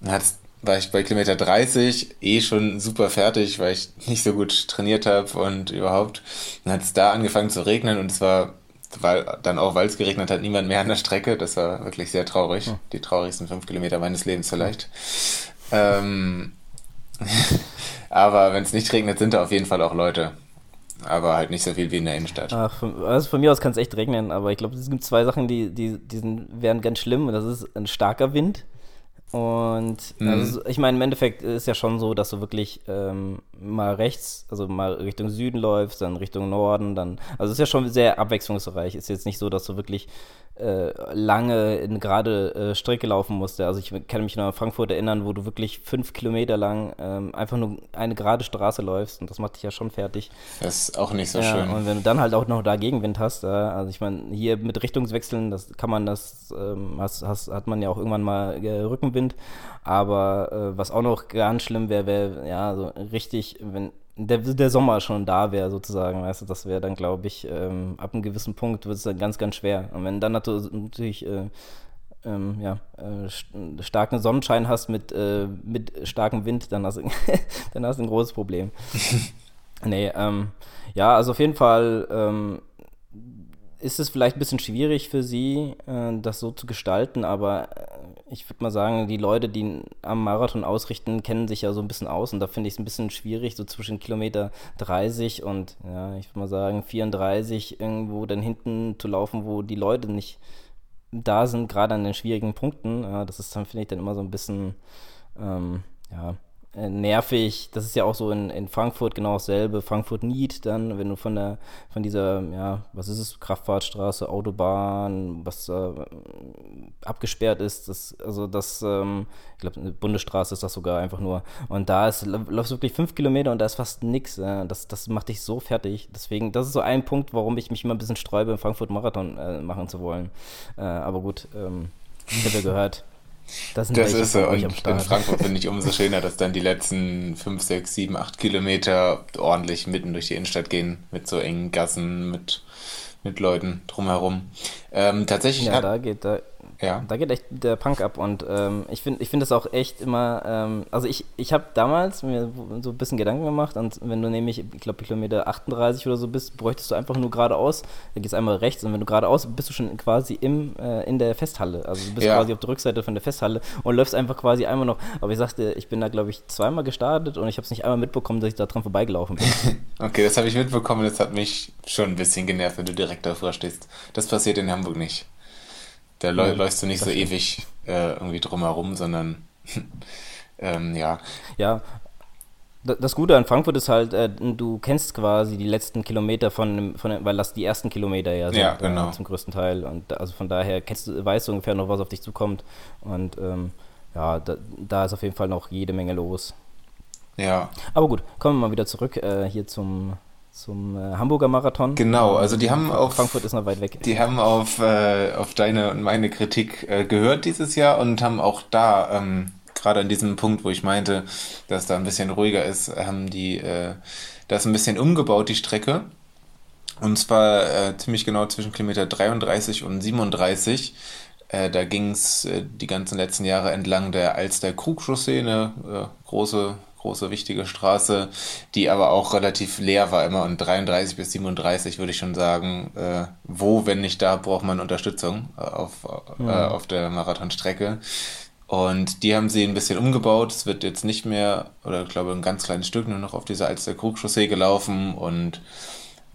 Da hat's, war ich bei Kilometer 30 eh schon super fertig, weil ich nicht so gut trainiert habe und überhaupt. Dann hat es da angefangen zu regnen und es war, weil dann auch, weil es geregnet hat, niemand mehr an der Strecke. Das war wirklich sehr traurig. Die traurigsten fünf Kilometer meines Lebens vielleicht. Ähm, aber wenn es nicht regnet, sind da auf jeden Fall auch Leute. Aber halt nicht so viel wie in der Innenstadt. Ach, von, also von mir aus kann es echt regnen, aber ich glaube, es gibt zwei Sachen, die, die, die sind, wären ganz schlimm. Und das ist ein starker Wind. Und Mhm. also, ich meine, im Endeffekt ist ja schon so, dass du wirklich ähm, mal rechts, also mal Richtung Süden läufst, dann Richtung Norden, dann. Also es ist ja schon sehr abwechslungsreich. Ist jetzt nicht so, dass du wirklich äh, lange in gerade äh, Strecke laufen musst. Also ich kann mich noch an Frankfurt erinnern, wo du wirklich fünf Kilometer lang ähm, einfach nur eine gerade Straße läufst und das macht dich ja schon fertig. Das ist auch nicht so Ja, schön. und wenn du dann halt auch noch da Gegenwind hast, ja, also ich meine, hier mit Richtungswechseln, das kann man das, ähm, hast, hast, hat man ja auch irgendwann mal äh, Rückenwind, aber äh, was auch noch ganz schlimm wäre, wäre, ja, so richtig, wenn der, der Sommer schon da wäre, sozusagen, weißt du, das wäre dann, glaube ich, ähm, ab einem gewissen Punkt wird es dann ganz, ganz schwer. Und wenn dann natürlich, äh, ähm, ja, äh, st- starken Sonnenschein hast mit, äh, mit starkem Wind, dann hast, du, dann hast du ein großes Problem. Nee, ähm, ja, also auf jeden Fall ähm, ist es vielleicht ein bisschen schwierig für sie, äh, das so zu gestalten, aber äh, ich würde mal sagen, die Leute, die am Marathon ausrichten, kennen sich ja so ein bisschen aus und da finde ich es ein bisschen schwierig, so zwischen Kilometer 30 und, ja, ich würde mal sagen, 34 irgendwo dann hinten zu laufen, wo die Leute nicht da sind, gerade an den schwierigen Punkten. Ja, das ist dann, finde ich, dann immer so ein bisschen, ähm, ja, nervig. Das ist ja auch so in, in Frankfurt genau dasselbe. Frankfurt Nied dann, wenn du von der, von dieser, ja, was ist es, Kraftfahrtstraße, Autobahn, was äh, abgesperrt ist, das, also das, ähm, ich glaube, eine Bundesstraße ist das sogar einfach nur. Und da ist, läufst wirklich fünf Kilometer und da ist fast nichts. Äh, das, das macht dich so fertig. Deswegen, das ist so ein Punkt, warum ich mich immer ein bisschen sträube, Frankfurt Marathon äh, machen zu wollen. Äh, aber gut, ähm, ich habe ja gehört. Das, das ist so. Und in Frankfurt finde ich umso schöner, dass dann die letzten 5, 6, 7, 8 Kilometer ordentlich mitten durch die Innenstadt gehen, mit so engen Gassen, mit, mit Leuten drumherum. Ähm, tatsächlich. Ja, da geht, da, ja. Da geht echt der Punk ab und ähm, ich finde ich find das auch echt immer, ähm, also ich, ich habe damals mir so ein bisschen Gedanken gemacht und wenn du nämlich, ich glaube, Kilometer 38 oder so bist, bräuchtest du einfach nur geradeaus, dann gehst einmal rechts und wenn du geradeaus bist du schon quasi im, äh, in der Festhalle, also du bist ja. quasi auf der Rückseite von der Festhalle und läufst einfach quasi einmal noch, aber ich sagte, ich bin da glaube ich zweimal gestartet und ich habe es nicht einmal mitbekommen, dass ich da dran vorbeigelaufen bin. okay, das habe ich mitbekommen, das hat mich schon ein bisschen genervt, wenn du direkt davor stehst. Das passiert in Hamburg nicht. Da ja, läufst du nicht so ewig äh, irgendwie drumherum, sondern ähm, ja. Ja, das Gute an Frankfurt ist halt, äh, du kennst quasi die letzten Kilometer von, von weil das die ersten Kilometer ja sind, ja, äh, genau. äh, zum größten Teil. Und also von daher kennst du, weißt du ungefähr noch, was auf dich zukommt. Und ähm, ja, da, da, ist auf jeden Fall noch jede Menge los. Ja. Aber gut, kommen wir mal wieder zurück äh, hier zum, zum äh, Hamburger Marathon. Genau, also die haben auf Frankfurt ist noch weit weg. Die haben auf, äh, auf deine und meine Kritik äh, gehört dieses Jahr und haben auch da ähm, gerade an diesem Punkt, wo ich meinte, dass da ein bisschen ruhiger ist, haben die äh, das ein bisschen umgebaut die Strecke und zwar äh, ziemlich genau zwischen Kilometer 33 und 37. Äh, da ging es die ganzen letzten Jahre entlang der Alster Krugchaussee, eine große große, wichtige Straße, die aber auch relativ leer war immer. Und 33 bis 37 würde ich schon sagen, äh, wo, wenn nicht da, braucht man Unterstützung äh, auf, mhm. äh, auf der Marathonstrecke. Und die haben sie ein bisschen umgebaut. Es wird jetzt nicht mehr, oder ich glaube ein ganz kleines Stück nur noch auf dieser Alster Krugchaussee gelaufen und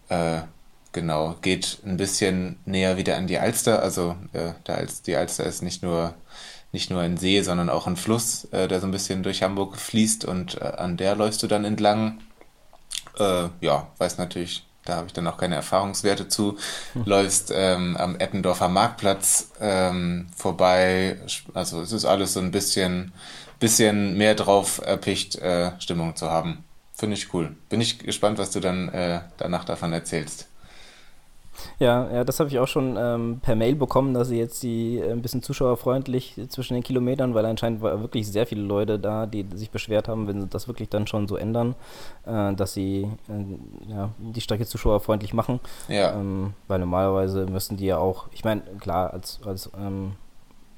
äh, genau, geht ein bisschen näher wieder an die Alster. Also äh, der Alster, die Alster ist nicht nur nicht nur ein See, sondern auch ein Fluss, äh, der so ein bisschen durch Hamburg fließt und äh, an der läufst du dann entlang. Äh, ja, weiß natürlich, da habe ich dann auch keine Erfahrungswerte zu. Hm. Läufst ähm, am Eppendorfer Marktplatz ähm, vorbei. Also es ist alles so ein bisschen, bisschen mehr drauf erpicht, äh, Stimmung zu haben. Finde ich cool. Bin ich gespannt, was du dann äh, danach davon erzählst. Ja, ja, das habe ich auch schon ähm, per Mail bekommen, dass sie jetzt die äh, ein bisschen zuschauerfreundlich zwischen den Kilometern, weil anscheinend war wirklich sehr viele Leute da, die sich beschwert haben, wenn sie das wirklich dann schon so ändern, äh, dass sie äh, ja, die Strecke zuschauerfreundlich machen. Ja. Ähm, weil normalerweise müssen die ja auch, ich meine, klar, als, als ähm,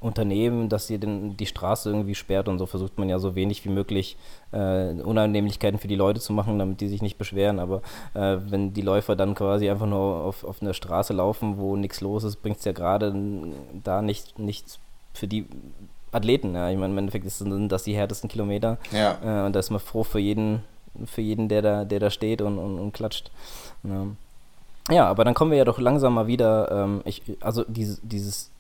Unternehmen, dass sie den, die Straße irgendwie sperrt und so versucht man ja so wenig wie möglich äh, Unannehmlichkeiten für die Leute zu machen, damit die sich nicht beschweren. Aber äh, wenn die Läufer dann quasi einfach nur auf, auf einer Straße laufen, wo nichts los ist, bringt es ja gerade da nicht, nichts für die Athleten. Ja. Ich meine, im Endeffekt sind das die härtesten Kilometer. Ja. Äh, und da ist man froh für jeden, für jeden, der da, der da steht und, und, und klatscht. Ja. ja. aber dann kommen wir ja doch langsam mal wieder. Ähm, ich, also dieses, dieses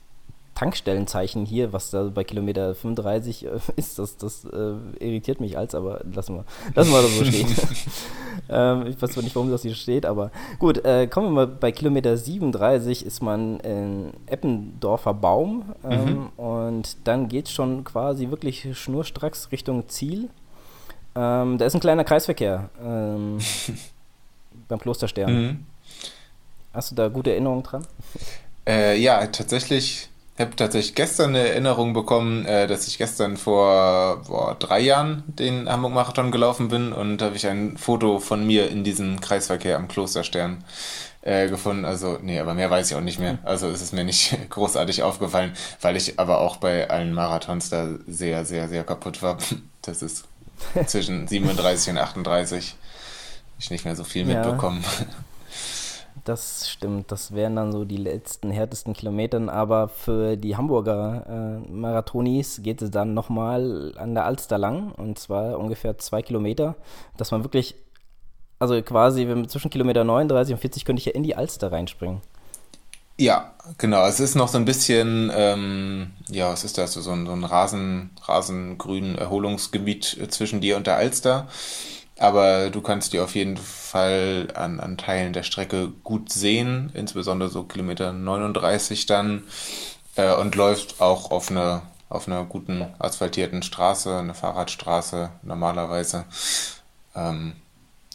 Tankstellenzeichen hier, was da bei Kilometer 35 äh, ist, das, das äh, irritiert mich als, aber lassen wir, lassen wir das so stehen. ähm, ich weiß zwar nicht, warum das hier steht, aber gut, äh, kommen wir mal bei Kilometer 37 ist man in Eppendorfer Baum ähm, mhm. und dann geht es schon quasi wirklich schnurstracks Richtung Ziel. Ähm, da ist ein kleiner Kreisverkehr ähm, beim Klosterstern. Mhm. Hast du da gute Erinnerungen dran? Äh, ja, tatsächlich ich habe tatsächlich gestern eine Erinnerung bekommen, äh, dass ich gestern vor boah, drei Jahren den Hamburg-Marathon gelaufen bin und habe ich ein Foto von mir in diesem Kreisverkehr am Klosterstern äh, gefunden. Also, nee, aber mehr weiß ich auch nicht mehr. Also ist es mir nicht großartig aufgefallen, weil ich aber auch bei allen Marathons da sehr, sehr, sehr kaputt war. Das ist zwischen 37 und 38. Ich nicht mehr so viel ja. mitbekommen. Das stimmt, das wären dann so die letzten härtesten Kilometern, aber für die Hamburger äh, Marathonis geht es dann nochmal an der Alster lang und zwar ungefähr zwei Kilometer, dass man wirklich, also quasi zwischen Kilometer 39 und 40 könnte ich ja in die Alster reinspringen. Ja, genau. Es ist noch so ein bisschen, ähm, ja, was ist das? So ein, so ein Rasen, Rasengrün Erholungsgebiet zwischen dir und der Alster. Aber du kannst die auf jeden Fall an, an Teilen der Strecke gut sehen, insbesondere so Kilometer 39 dann, äh, und läufst auch auf einer auf einer guten asphaltierten Straße, eine Fahrradstraße normalerweise. Ähm,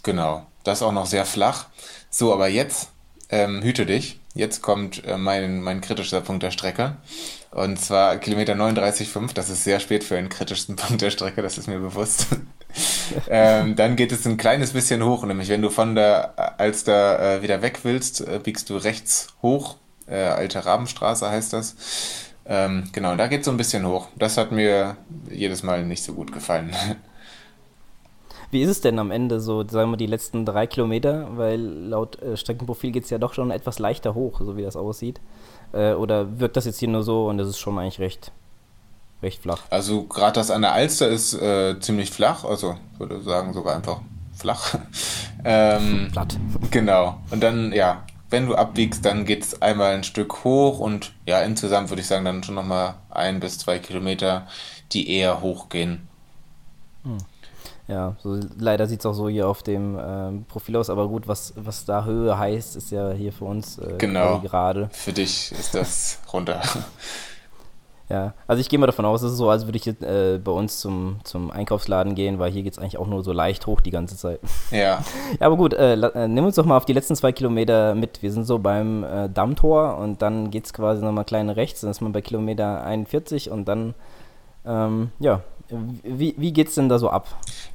genau, das ist auch noch sehr flach. So, aber jetzt ähm, hüte dich. Jetzt kommt äh, mein, mein kritischer Punkt der Strecke. Und zwar Kilometer 39,5. Das ist sehr spät für einen kritischen Punkt der Strecke, das ist mir bewusst. ähm, dann geht es ein kleines bisschen hoch, nämlich wenn du von der Alster äh, wieder weg willst, äh, biegst du rechts hoch. Äh, Alte Rabenstraße heißt das. Ähm, genau, da geht es so ein bisschen hoch. Das hat mir jedes Mal nicht so gut gefallen. Wie ist es denn am Ende so, sagen wir, die letzten drei Kilometer? Weil laut äh, Streckenprofil geht es ja doch schon etwas leichter hoch, so wie das aussieht. Äh, oder wirkt das jetzt hier nur so und das ist schon eigentlich recht, recht flach? Also gerade das an der Alster ist äh, ziemlich flach, also würde sagen sogar einfach flach. ähm, Platt. Genau. Und dann, ja, wenn du abbiegst, dann geht es einmal ein Stück hoch und ja, insgesamt würde ich sagen, dann schon nochmal ein bis zwei Kilometer, die eher hochgehen. Hm. Ja, so, leider sieht es auch so hier auf dem ähm, Profil aus, aber gut, was, was da Höhe heißt, ist ja hier für uns äh, genau. gerade. Für dich ist das runter. Ja, also ich gehe mal davon aus, es ist so, als würde ich jetzt äh, bei uns zum, zum Einkaufsladen gehen, weil hier geht es eigentlich auch nur so leicht hoch die ganze Zeit. Ja. ja, aber gut, äh, äh, nimm uns doch mal auf die letzten zwei Kilometer mit. Wir sind so beim äh, Dammtor und dann geht es quasi nochmal kleine rechts, dann ist man bei Kilometer 41 und dann, ähm, ja, wie, wie geht es denn da so ab?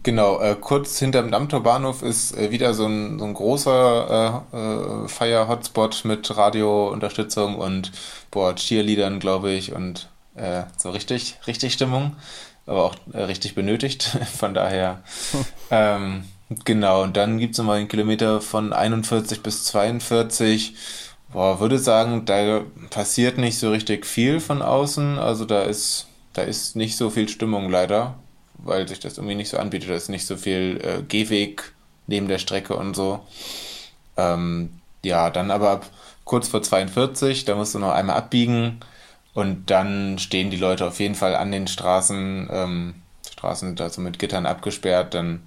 Genau, äh, kurz hinterm Dammtorbahnhof ist äh, wieder so ein, so ein großer äh, äh, Fire-Hotspot mit Radiounterstützung und boah, Cheerleadern, glaube ich, und äh, so richtig, richtig Stimmung, aber auch äh, richtig benötigt. Von daher, ähm, genau, und dann gibt es nochmal einen Kilometer von 41 bis 42. Boah, würde sagen, da passiert nicht so richtig viel von außen. Also da ist da ist nicht so viel Stimmung leider, weil sich das irgendwie nicht so anbietet. Da ist nicht so viel äh, Gehweg neben der Strecke und so. Ähm, ja, dann aber ab kurz vor 42, da musst du noch einmal abbiegen und dann stehen die Leute auf jeden Fall an den Straßen. Ähm, Straßen sind also mit Gittern abgesperrt, dann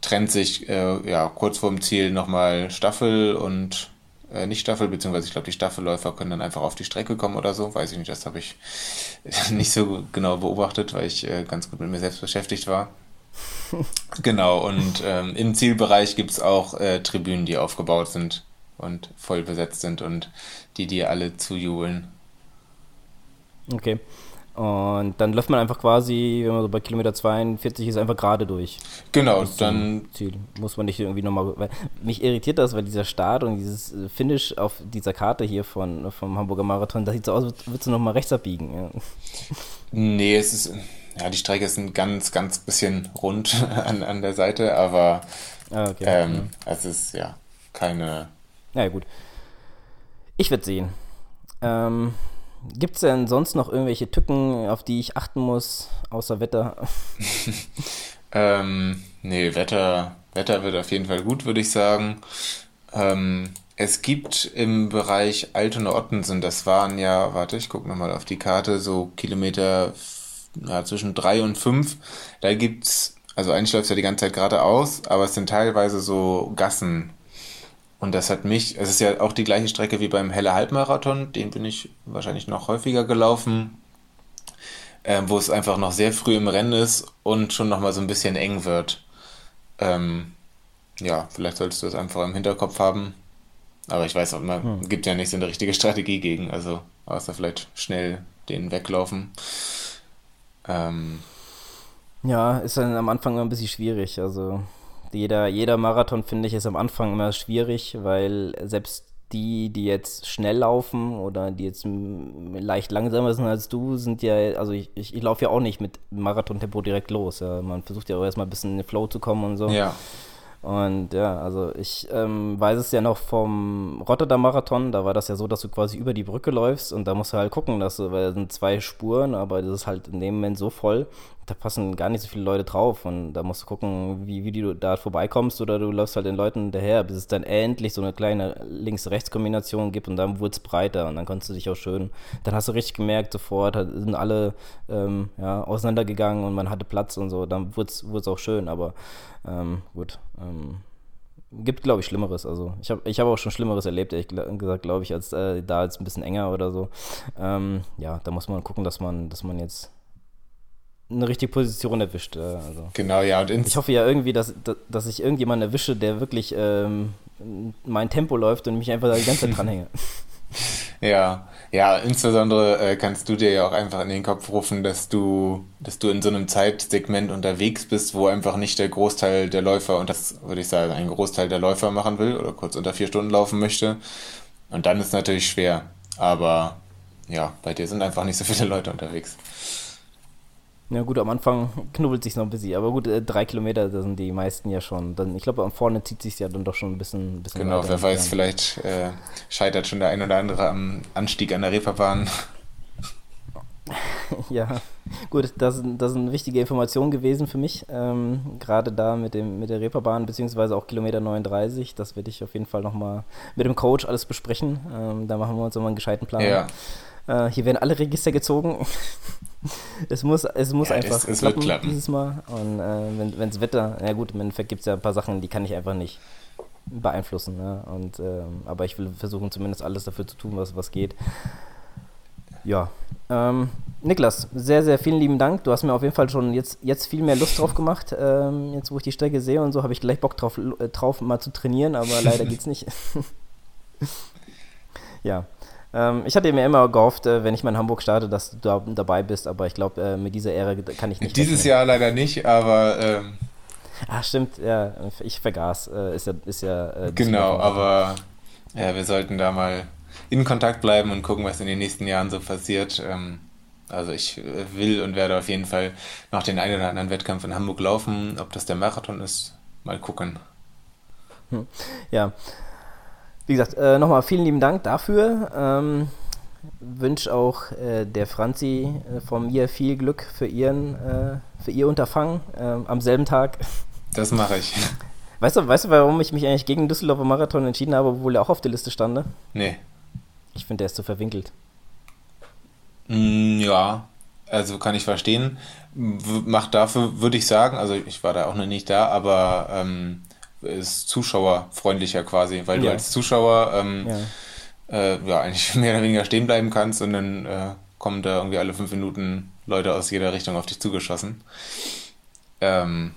trennt sich äh, ja kurz vorm Ziel nochmal Staffel und äh, nicht Staffel, beziehungsweise ich glaube, die Staffelläufer können dann einfach auf die Strecke kommen oder so. Weiß ich nicht, das habe ich nicht so genau beobachtet, weil ich äh, ganz gut mit mir selbst beschäftigt war. genau, und ähm, im Zielbereich gibt es auch äh, Tribünen, die aufgebaut sind und voll besetzt sind und die dir alle zujubeln. Okay. Und dann läuft man einfach quasi, wenn man so bei Kilometer 42 ist, einfach gerade durch. Genau, dann. Ziel. Muss man nicht irgendwie nochmal. Weil mich irritiert das, weil dieser Start und dieses äh, Finish auf dieser Karte hier von, vom Hamburger Marathon, das sieht so aus, als würdest du nochmal rechts abbiegen. Ja. Nee, es ist. Ja, die Strecke ist ein ganz, ganz bisschen rund an, an der Seite, aber ah, okay. ähm, ja. es ist ja keine. Ja, gut. Ich werde sehen. Ähm, Gibt es denn sonst noch irgendwelche Tücken, auf die ich achten muss, außer Wetter? ähm, nee, Wetter, Wetter wird auf jeden Fall gut, würde ich sagen. Ähm, es gibt im Bereich Altona-Ottensen, das waren ja, warte, ich gucke nochmal auf die Karte, so Kilometer ja, zwischen drei und fünf. Da gibt's, also eigentlich läuft ja die ganze Zeit geradeaus, aber es sind teilweise so Gassen, und das hat mich, es ist ja auch die gleiche Strecke wie beim Helle Halbmarathon, den bin ich wahrscheinlich noch häufiger gelaufen, äh, wo es einfach noch sehr früh im Rennen ist und schon nochmal so ein bisschen eng wird. Ähm, ja, vielleicht solltest du das einfach im Hinterkopf haben. Aber ich weiß auch, man hm. gibt ja nicht so eine richtige Strategie gegen, also außer vielleicht schnell den weglaufen. Ähm, ja, ist dann am Anfang immer ein bisschen schwierig, also jeder, jeder Marathon, finde ich, ist am Anfang immer schwierig, weil selbst die, die jetzt schnell laufen oder die jetzt leicht langsamer sind als du, sind ja, also ich, ich, ich laufe ja auch nicht mit Marathontempo direkt los. Ja. Man versucht ja auch erstmal ein bisschen in den Flow zu kommen und so. Ja. Und ja, also ich ähm, weiß es ja noch vom Rotterdam-Marathon, da war das ja so, dass du quasi über die Brücke läufst und da musst du halt gucken, dass du, weil es sind zwei Spuren, aber das ist halt in dem Moment so voll, da passen gar nicht so viele Leute drauf und da musst du gucken, wie, wie du da vorbeikommst oder du läufst halt den Leuten hinterher, bis es dann endlich so eine kleine Links-Rechts-Kombination gibt und dann wurde es breiter und dann konntest du dich auch schön, dann hast du richtig gemerkt, sofort sind alle ähm, ja, auseinandergegangen und man hatte Platz und so, dann wurde es auch schön, aber ähm, gut. Ähm, gibt, glaube ich, Schlimmeres. Also ich habe ich hab auch schon Schlimmeres erlebt, ehrlich gesagt, glaube ich, als äh, da jetzt ein bisschen enger oder so. Ähm, ja, da muss man gucken, dass man, dass man jetzt eine richtige Position erwischt. Äh, also. Genau, ja. Und ich hoffe ja irgendwie, dass, dass ich irgendjemanden erwische, der wirklich ähm, mein Tempo läuft und mich einfach da die ganze Zeit dranhänge. Ja, ja, insbesondere äh, kannst du dir ja auch einfach in den Kopf rufen, dass du, dass du in so einem Zeitsegment unterwegs bist, wo einfach nicht der Großteil der Läufer, und das würde ich sagen, ein Großteil der Läufer machen will oder kurz unter vier Stunden laufen möchte. Und dann ist es natürlich schwer. Aber ja, bei dir sind einfach nicht so viele Leute unterwegs. Ja gut, am Anfang knubbelt sich noch ein bisschen, aber gut, äh, drei Kilometer, da sind die meisten ja schon. Dann, ich glaube, am vorne zieht sich ja dann doch schon ein bisschen. Ein bisschen genau, wer weiß, vielleicht äh, scheitert schon der ein oder andere am Anstieg an der Reeperbahn. ja, gut, das, das eine wichtige Information gewesen für mich. Ähm, Gerade da mit, dem, mit der Reeperbahn, beziehungsweise auch Kilometer 39. Das werde ich auf jeden Fall nochmal mit dem Coach alles besprechen. Ähm, da machen wir uns nochmal einen gescheiten Plan. Ja. Äh, hier werden alle Register gezogen. es muss, es muss ja, einfach es, es klappen, klappen, dieses Mal. Und äh, wenn das Wetter, ja gut, im Endeffekt gibt es ja ein paar Sachen, die kann ich einfach nicht beeinflussen. Ne? Und, ähm, aber ich will versuchen, zumindest alles dafür zu tun, was, was geht. Ja. Ähm, Niklas, sehr, sehr vielen lieben Dank. Du hast mir auf jeden Fall schon jetzt, jetzt viel mehr Lust drauf gemacht. Ähm, jetzt, wo ich die Strecke sehe und so, habe ich gleich Bock drauf, äh, drauf, mal zu trainieren, aber leider geht's nicht. ja. Ähm, ich hatte mir immer gehofft, äh, wenn ich mal in Hamburg starte, dass du da dabei bist, aber ich glaube, äh, mit dieser Ehre kann ich nicht. Dieses rechnen. Jahr leider nicht, aber. Ähm, Ach, stimmt, ja, ich vergaß. Äh, ist ja. Ist ja äh, genau, aber ja, wir sollten da mal in Kontakt bleiben und gucken, was in den nächsten Jahren so passiert. Ähm, also ich äh, will und werde auf jeden Fall noch den einen oder anderen Wettkampf in Hamburg laufen. Ob das der Marathon ist, mal gucken. Hm. Ja, wie gesagt, äh, nochmal vielen lieben Dank dafür. Ähm, wünsche auch äh, der Franzi äh, von mir viel Glück für, ihren, äh, für ihr Unterfangen ähm, am selben Tag. Das mache ich. Weißt du, weißt du, warum ich mich eigentlich gegen Düsseldorfer Marathon entschieden habe, obwohl er auch auf der Liste stand? Nee. Ich finde, der ist zu verwinkelt. Mm, ja, also kann ich verstehen. Macht dafür, würde ich sagen, also ich war da auch noch nicht da, aber ähm, ist zuschauerfreundlicher quasi, weil ja. du als Zuschauer ähm, ja. Äh, ja. eigentlich mehr oder weniger stehen bleiben kannst und dann äh, kommen da irgendwie alle fünf Minuten Leute aus jeder Richtung auf dich zugeschossen. Ähm,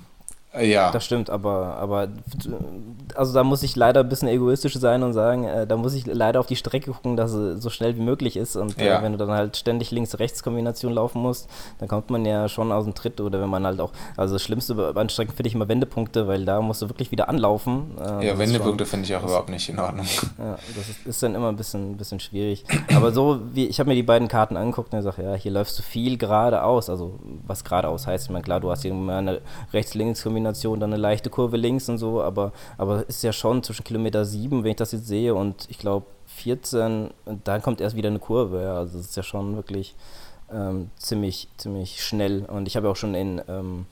ja. Das stimmt, aber, aber also da muss ich leider ein bisschen egoistisch sein und sagen, äh, da muss ich leider auf die Strecke gucken, dass es so schnell wie möglich ist. Und äh, ja. äh, wenn du dann halt ständig Links-Rechts-Kombination laufen musst, dann kommt man ja schon aus dem Tritt. Oder wenn man halt auch, also das Schlimmste bei Strecken finde ich immer Wendepunkte, weil da musst du wirklich wieder anlaufen. Äh, ja, Wendepunkte finde ich auch das, überhaupt nicht in Ordnung. Ja, das ist, ist dann immer ein bisschen, ein bisschen schwierig. aber so wie, ich habe mir die beiden Karten angeguckt und ich sage, ja, hier läufst du viel geradeaus. Also was geradeaus heißt, ich meine, klar, du hast hier mal eine Rechts-Links-Kombination Kombination, dann eine leichte Kurve links und so, aber, aber ist ja schon zwischen Kilometer 7, wenn ich das jetzt sehe, und ich glaube 14, und dann kommt erst wieder eine Kurve. Ja, also es ist ja schon wirklich ähm, ziemlich, ziemlich schnell. Und ich habe auch schon in ähm,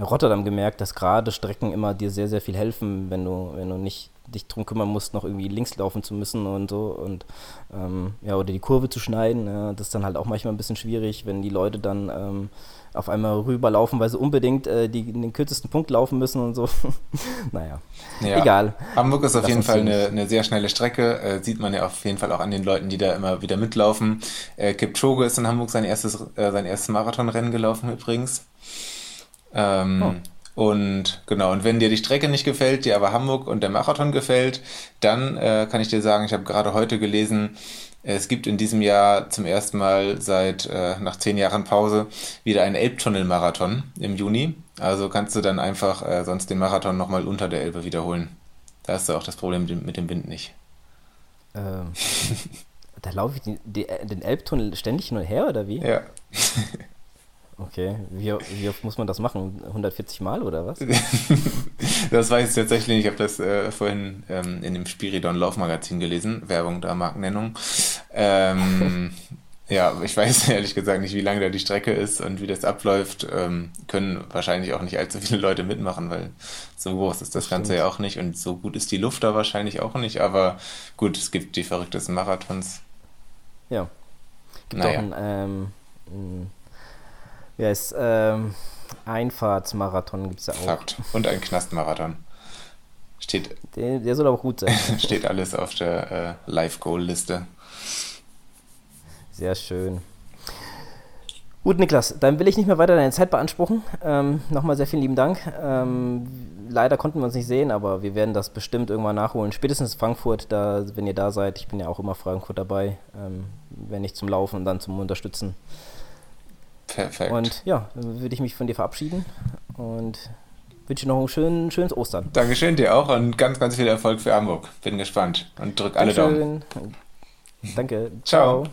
Rotterdam gemerkt, dass gerade Strecken immer dir sehr, sehr viel helfen, wenn du, wenn du nicht dich drum kümmern musst, noch irgendwie links laufen zu müssen und so und ähm, ja, oder die Kurve zu schneiden. Ja, das ist dann halt auch manchmal ein bisschen schwierig, wenn die Leute dann ähm, auf einmal rüberlaufen, weil sie unbedingt äh, die, den kürzesten Punkt laufen müssen und so. naja, ja. egal. Hamburg ist auf Lass jeden Fall eine, eine, sehr schnelle Strecke. Äh, sieht man ja auf jeden Fall auch an den Leuten, die da immer wieder mitlaufen. Äh, Kipchoge ist in Hamburg sein erstes, äh, sein erstes Marathonrennen gelaufen übrigens. Ähm, oh. Und genau, und wenn dir die Strecke nicht gefällt, dir aber Hamburg und der Marathon gefällt, dann äh, kann ich dir sagen, ich habe gerade heute gelesen, es gibt in diesem Jahr zum ersten Mal seit äh, nach zehn Jahren Pause wieder einen Elbtunnel-Marathon im Juni. Also kannst du dann einfach äh, sonst den Marathon nochmal unter der Elbe wiederholen. Da hast du auch das Problem mit dem, Wind nicht. Ähm, da laufe ich den, den Elbtunnel ständig hin und her, oder wie? Ja. Okay, wie, wie, oft muss man das machen? 140 Mal oder was? das weiß ich tatsächlich nicht. Ich habe das äh, vorhin ähm, in dem Spiridon Laufmagazin gelesen. Werbung da, Markennennung. Ähm, Ja, ich weiß ehrlich gesagt nicht, wie lange da die Strecke ist und wie das abläuft. Ähm, können wahrscheinlich auch nicht allzu viele Leute mitmachen, weil so groß ist das, das Ganze ja auch nicht und so gut ist die Luft da wahrscheinlich auch nicht. Aber gut, es gibt die verrücktesten Marathons. Ja. Gibt naja. auch ein, ähm, ein wie heißt, ähm, Einfahrtsmarathon gibt es ja auch. Fakt. Und ein Knastmarathon. Steht. Der, der, soll aber gut sein. steht alles auf der äh, Live-Goal-Liste. Sehr schön. Gut, Niklas, dann will ich nicht mehr weiter deine Zeit beanspruchen. Ähm, Nochmal sehr vielen lieben Dank. Ähm, leider konnten wir uns nicht sehen, aber wir werden das bestimmt irgendwann nachholen. Spätestens Frankfurt, da, wenn ihr da seid. Ich bin ja auch immer Frankfurt dabei, ähm, wenn nicht zum Laufen und dann zum Unterstützen. Perfekt. Und ja, dann würde ich mich von dir verabschieden und wünsche noch ein schön, schönes Ostern. Dankeschön dir auch und ganz, ganz viel Erfolg für Hamburg. Bin gespannt und drück alle Dankeschön. Daumen. Danke. Ciao. Ciao.